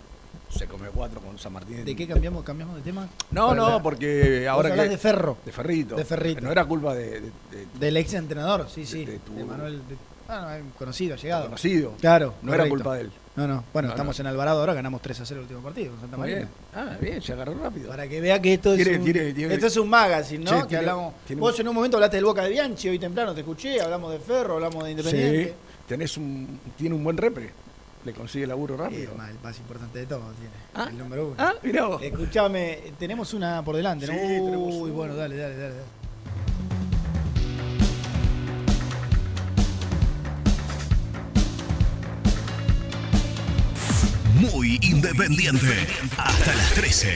Se comió cuatro con San Martín. ¿De qué cambiamos, cambiamos de tema? No, no, la- porque ahora que... de Ferro. De Ferrito. De Ferrito. No era culpa de... de- de- Del ex entrenador, sí, sí. de De, tu- Manuel. ah, no, conocido, llegado. Conocido. Claro. No era culpa de él. No, no. Bueno, No, estamos no. en Alvarado ahora, ganamos 3 a 0 el último partido con Santa Marina. bien. Ah, bien, se agarró rápido. Para que vea que esto es, un, tiene- tiene- esto es un magazine, ¿no? Sí, que hablamos. Vos en un momento hablaste del Boca de Bianchi, hoy temprano te escuché, hablamos de Ferro, hablamos de Independiente. Sí, tenés un, tiene un buen repre. Le consigue laburo Sí, rápido. el más importante de todo tiene. Ah. El número uno. Ah, mirá vos. Escuchame, tenemos una por delante, ¿no? Sí, tenemos Uy, una. bueno, dale, dale, dale. dale. Muy independiente. Hasta las 13.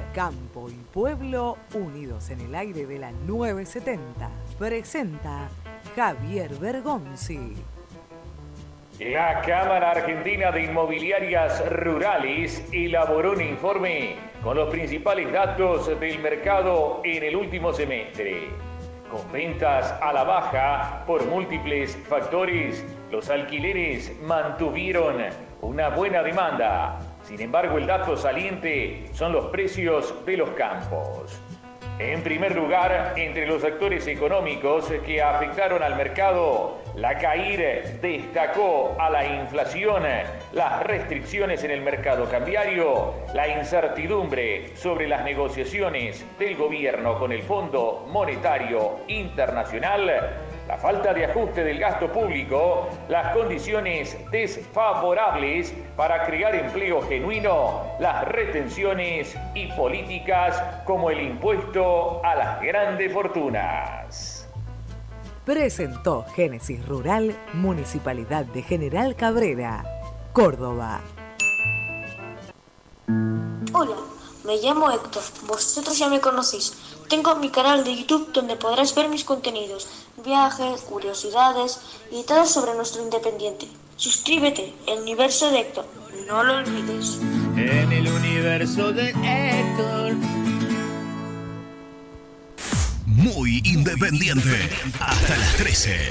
Campo y Pueblo unidos en el aire de la 970. Presenta Javier Bergonzi. La Cámara Argentina de Inmobiliarias Rurales elaboró un informe con los principales datos del mercado en el último semestre. Con ventas a la baja por múltiples factores, los alquileres mantuvieron una buena demanda. Sin embargo, el dato saliente son los precios de los campos. En primer lugar, entre los actores económicos que afectaron al mercado, la CAIR destacó a la inflación, las restricciones en el mercado cambiario, la incertidumbre sobre las negociaciones del gobierno con el Fondo Monetario Internacional, la falta de ajuste del gasto público, las condiciones desfavorables para crear empleo genuino, las retenciones y políticas como el impuesto a las grandes fortunas. Presentó Génesis Rural, Municipalidad de General Cabrera, Córdoba. Hola, me llamo Héctor, vosotros ya me conocéis. Tengo mi canal de YouTube donde podrás ver mis contenidos, viajes, curiosidades y todo sobre nuestro independiente. Suscríbete, el universo de Héctor, no lo olvides. En el universo de Héctor. Muy independiente. Hasta las 13.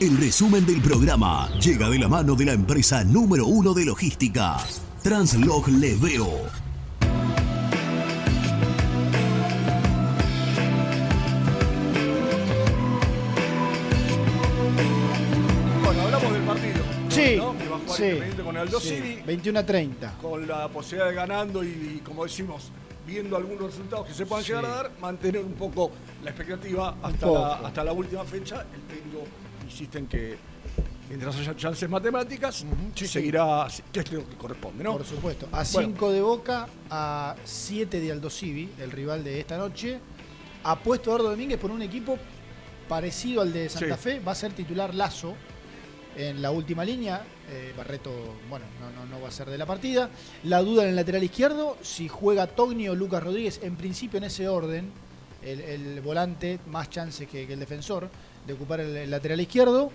El resumen del programa llega de la mano de la empresa número uno de logística, Translog Leveo. Bueno, hablamos del partido. Sí, ¿no? Que va a jugar sí, Independiente con Aldo sí. Civi, 21 a 30. con la posibilidad de ganando y, como decimos, viendo algunos resultados que se puedan llegar a dar, mantener un poco la expectativa hasta, poco. la, hasta la última fecha. El técnico insiste en que mientras haya chances matemáticas, seguirá, que es lo que corresponde, ¿no? Por supuesto. A Bueno, 5 de Boca, a 7 de Aldo Civi, el rival de esta noche. Apuesto a Eduardo Domínguez por un equipo parecido al de Santa Sí. Fe. Va a ser titular Lazo en la última línea. Eh, Barreto, bueno, no, no, no va a ser de la partida. La duda en el lateral izquierdo, si juega Togni o Lucas Rodríguez, en principio en ese orden, el, el volante, más chances que, que el defensor de ocupar el, el lateral izquierdo.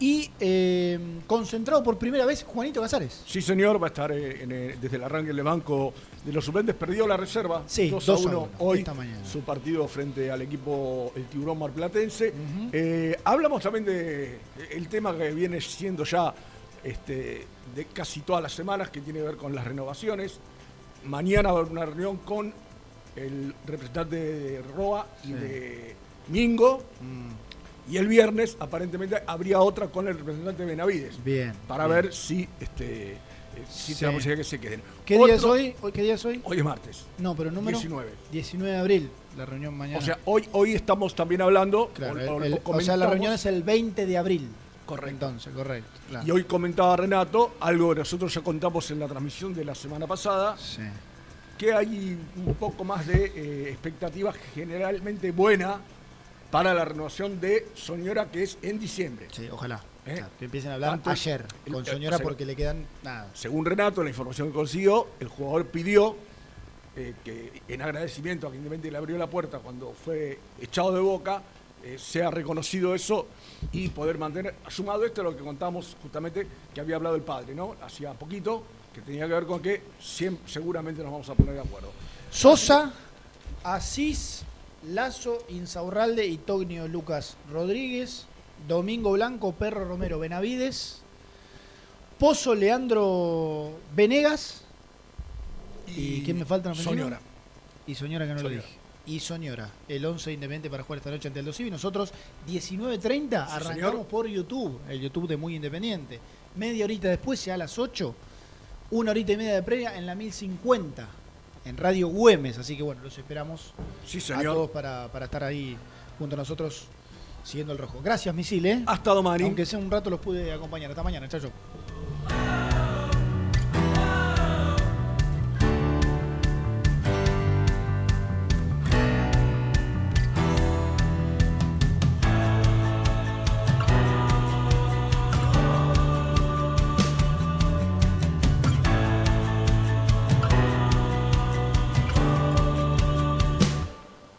Y eh, concentrado por primera vez Juanito Casares. Sí, señor, va a estar eh, en, eh, desde el arranque del banco de los suplentes. Perdió la reserva. Sí, 2 2 a a 1 1 hoy. esta mañana. Su partido frente al equipo el Tiburón Marplatense. Eh, hablamos también de el tema que viene siendo ya este, de casi todas las semanas, que tiene que ver con las renovaciones. Mañana va a haber una reunión con el representante de ROA y Sí. de Mingo. Y el viernes, aparentemente, habría otra con el representante de Benavides. Bien. Para bien. ver si, este, eh, si Sí. tenemos que se queden. ¿Qué día es hoy? ¿Hoy- ¿Qué día es hoy? Hoy es martes. No, pero número 19. 19 de abril, la reunión mañana. O sea, hoy, hoy estamos también hablando. Claro, o- el- o- el- o o sea, la reunión es el 20 de abril. Correcto. Entonces, correcto. claro. Y hoy comentaba Renato, algo que nosotros ya contamos en la transmisión de la semana pasada, que hay un poco más de eh, expectativa generalmente buena para la renovación de Soñora, que es en diciembre. Sí, ojalá. ¿Eh? Claro, que empiecen a hablar Tanto- ayer con Soñora o sea, porque le quedan nada. Según Renato, la información que consiguió, el jugador pidió eh, que en agradecimiento a que Independiente le abrió la puerta cuando fue echado de boca, eh, sea reconocido eso y poder mantener, sumado esto a lo que contamos justamente que había hablado el padre, ¿no? Hacía poquito, que tenía que ver con que siempre, seguramente nos vamos a poner de acuerdo. Sosa, Asís, Lazo, Insaurralde y Tognio Lucas Rodríguez, Domingo Blanco, Perro Romero Benavides, Pozo Leandro Venegas y, ¿quién me falta? ¿No me Soñora. Y Soñora que no lo dije. Y Soñora, el 11 Independiente para jugar esta noche ante el Civi. Nosotros 19.30 Sí, arrancamos señor. por YouTube, el YouTube de Muy Independiente. Media horita después, ya a las 8, una horita y media de previa en la 1050, en Radio Güemes. Así que bueno, los esperamos Sí, a todos para, para estar ahí junto a nosotros siguiendo el rojo. Gracias, Misil, ¿eh? Hasta Domani. Aunque sea un rato los pude acompañar. Hasta mañana, chacho.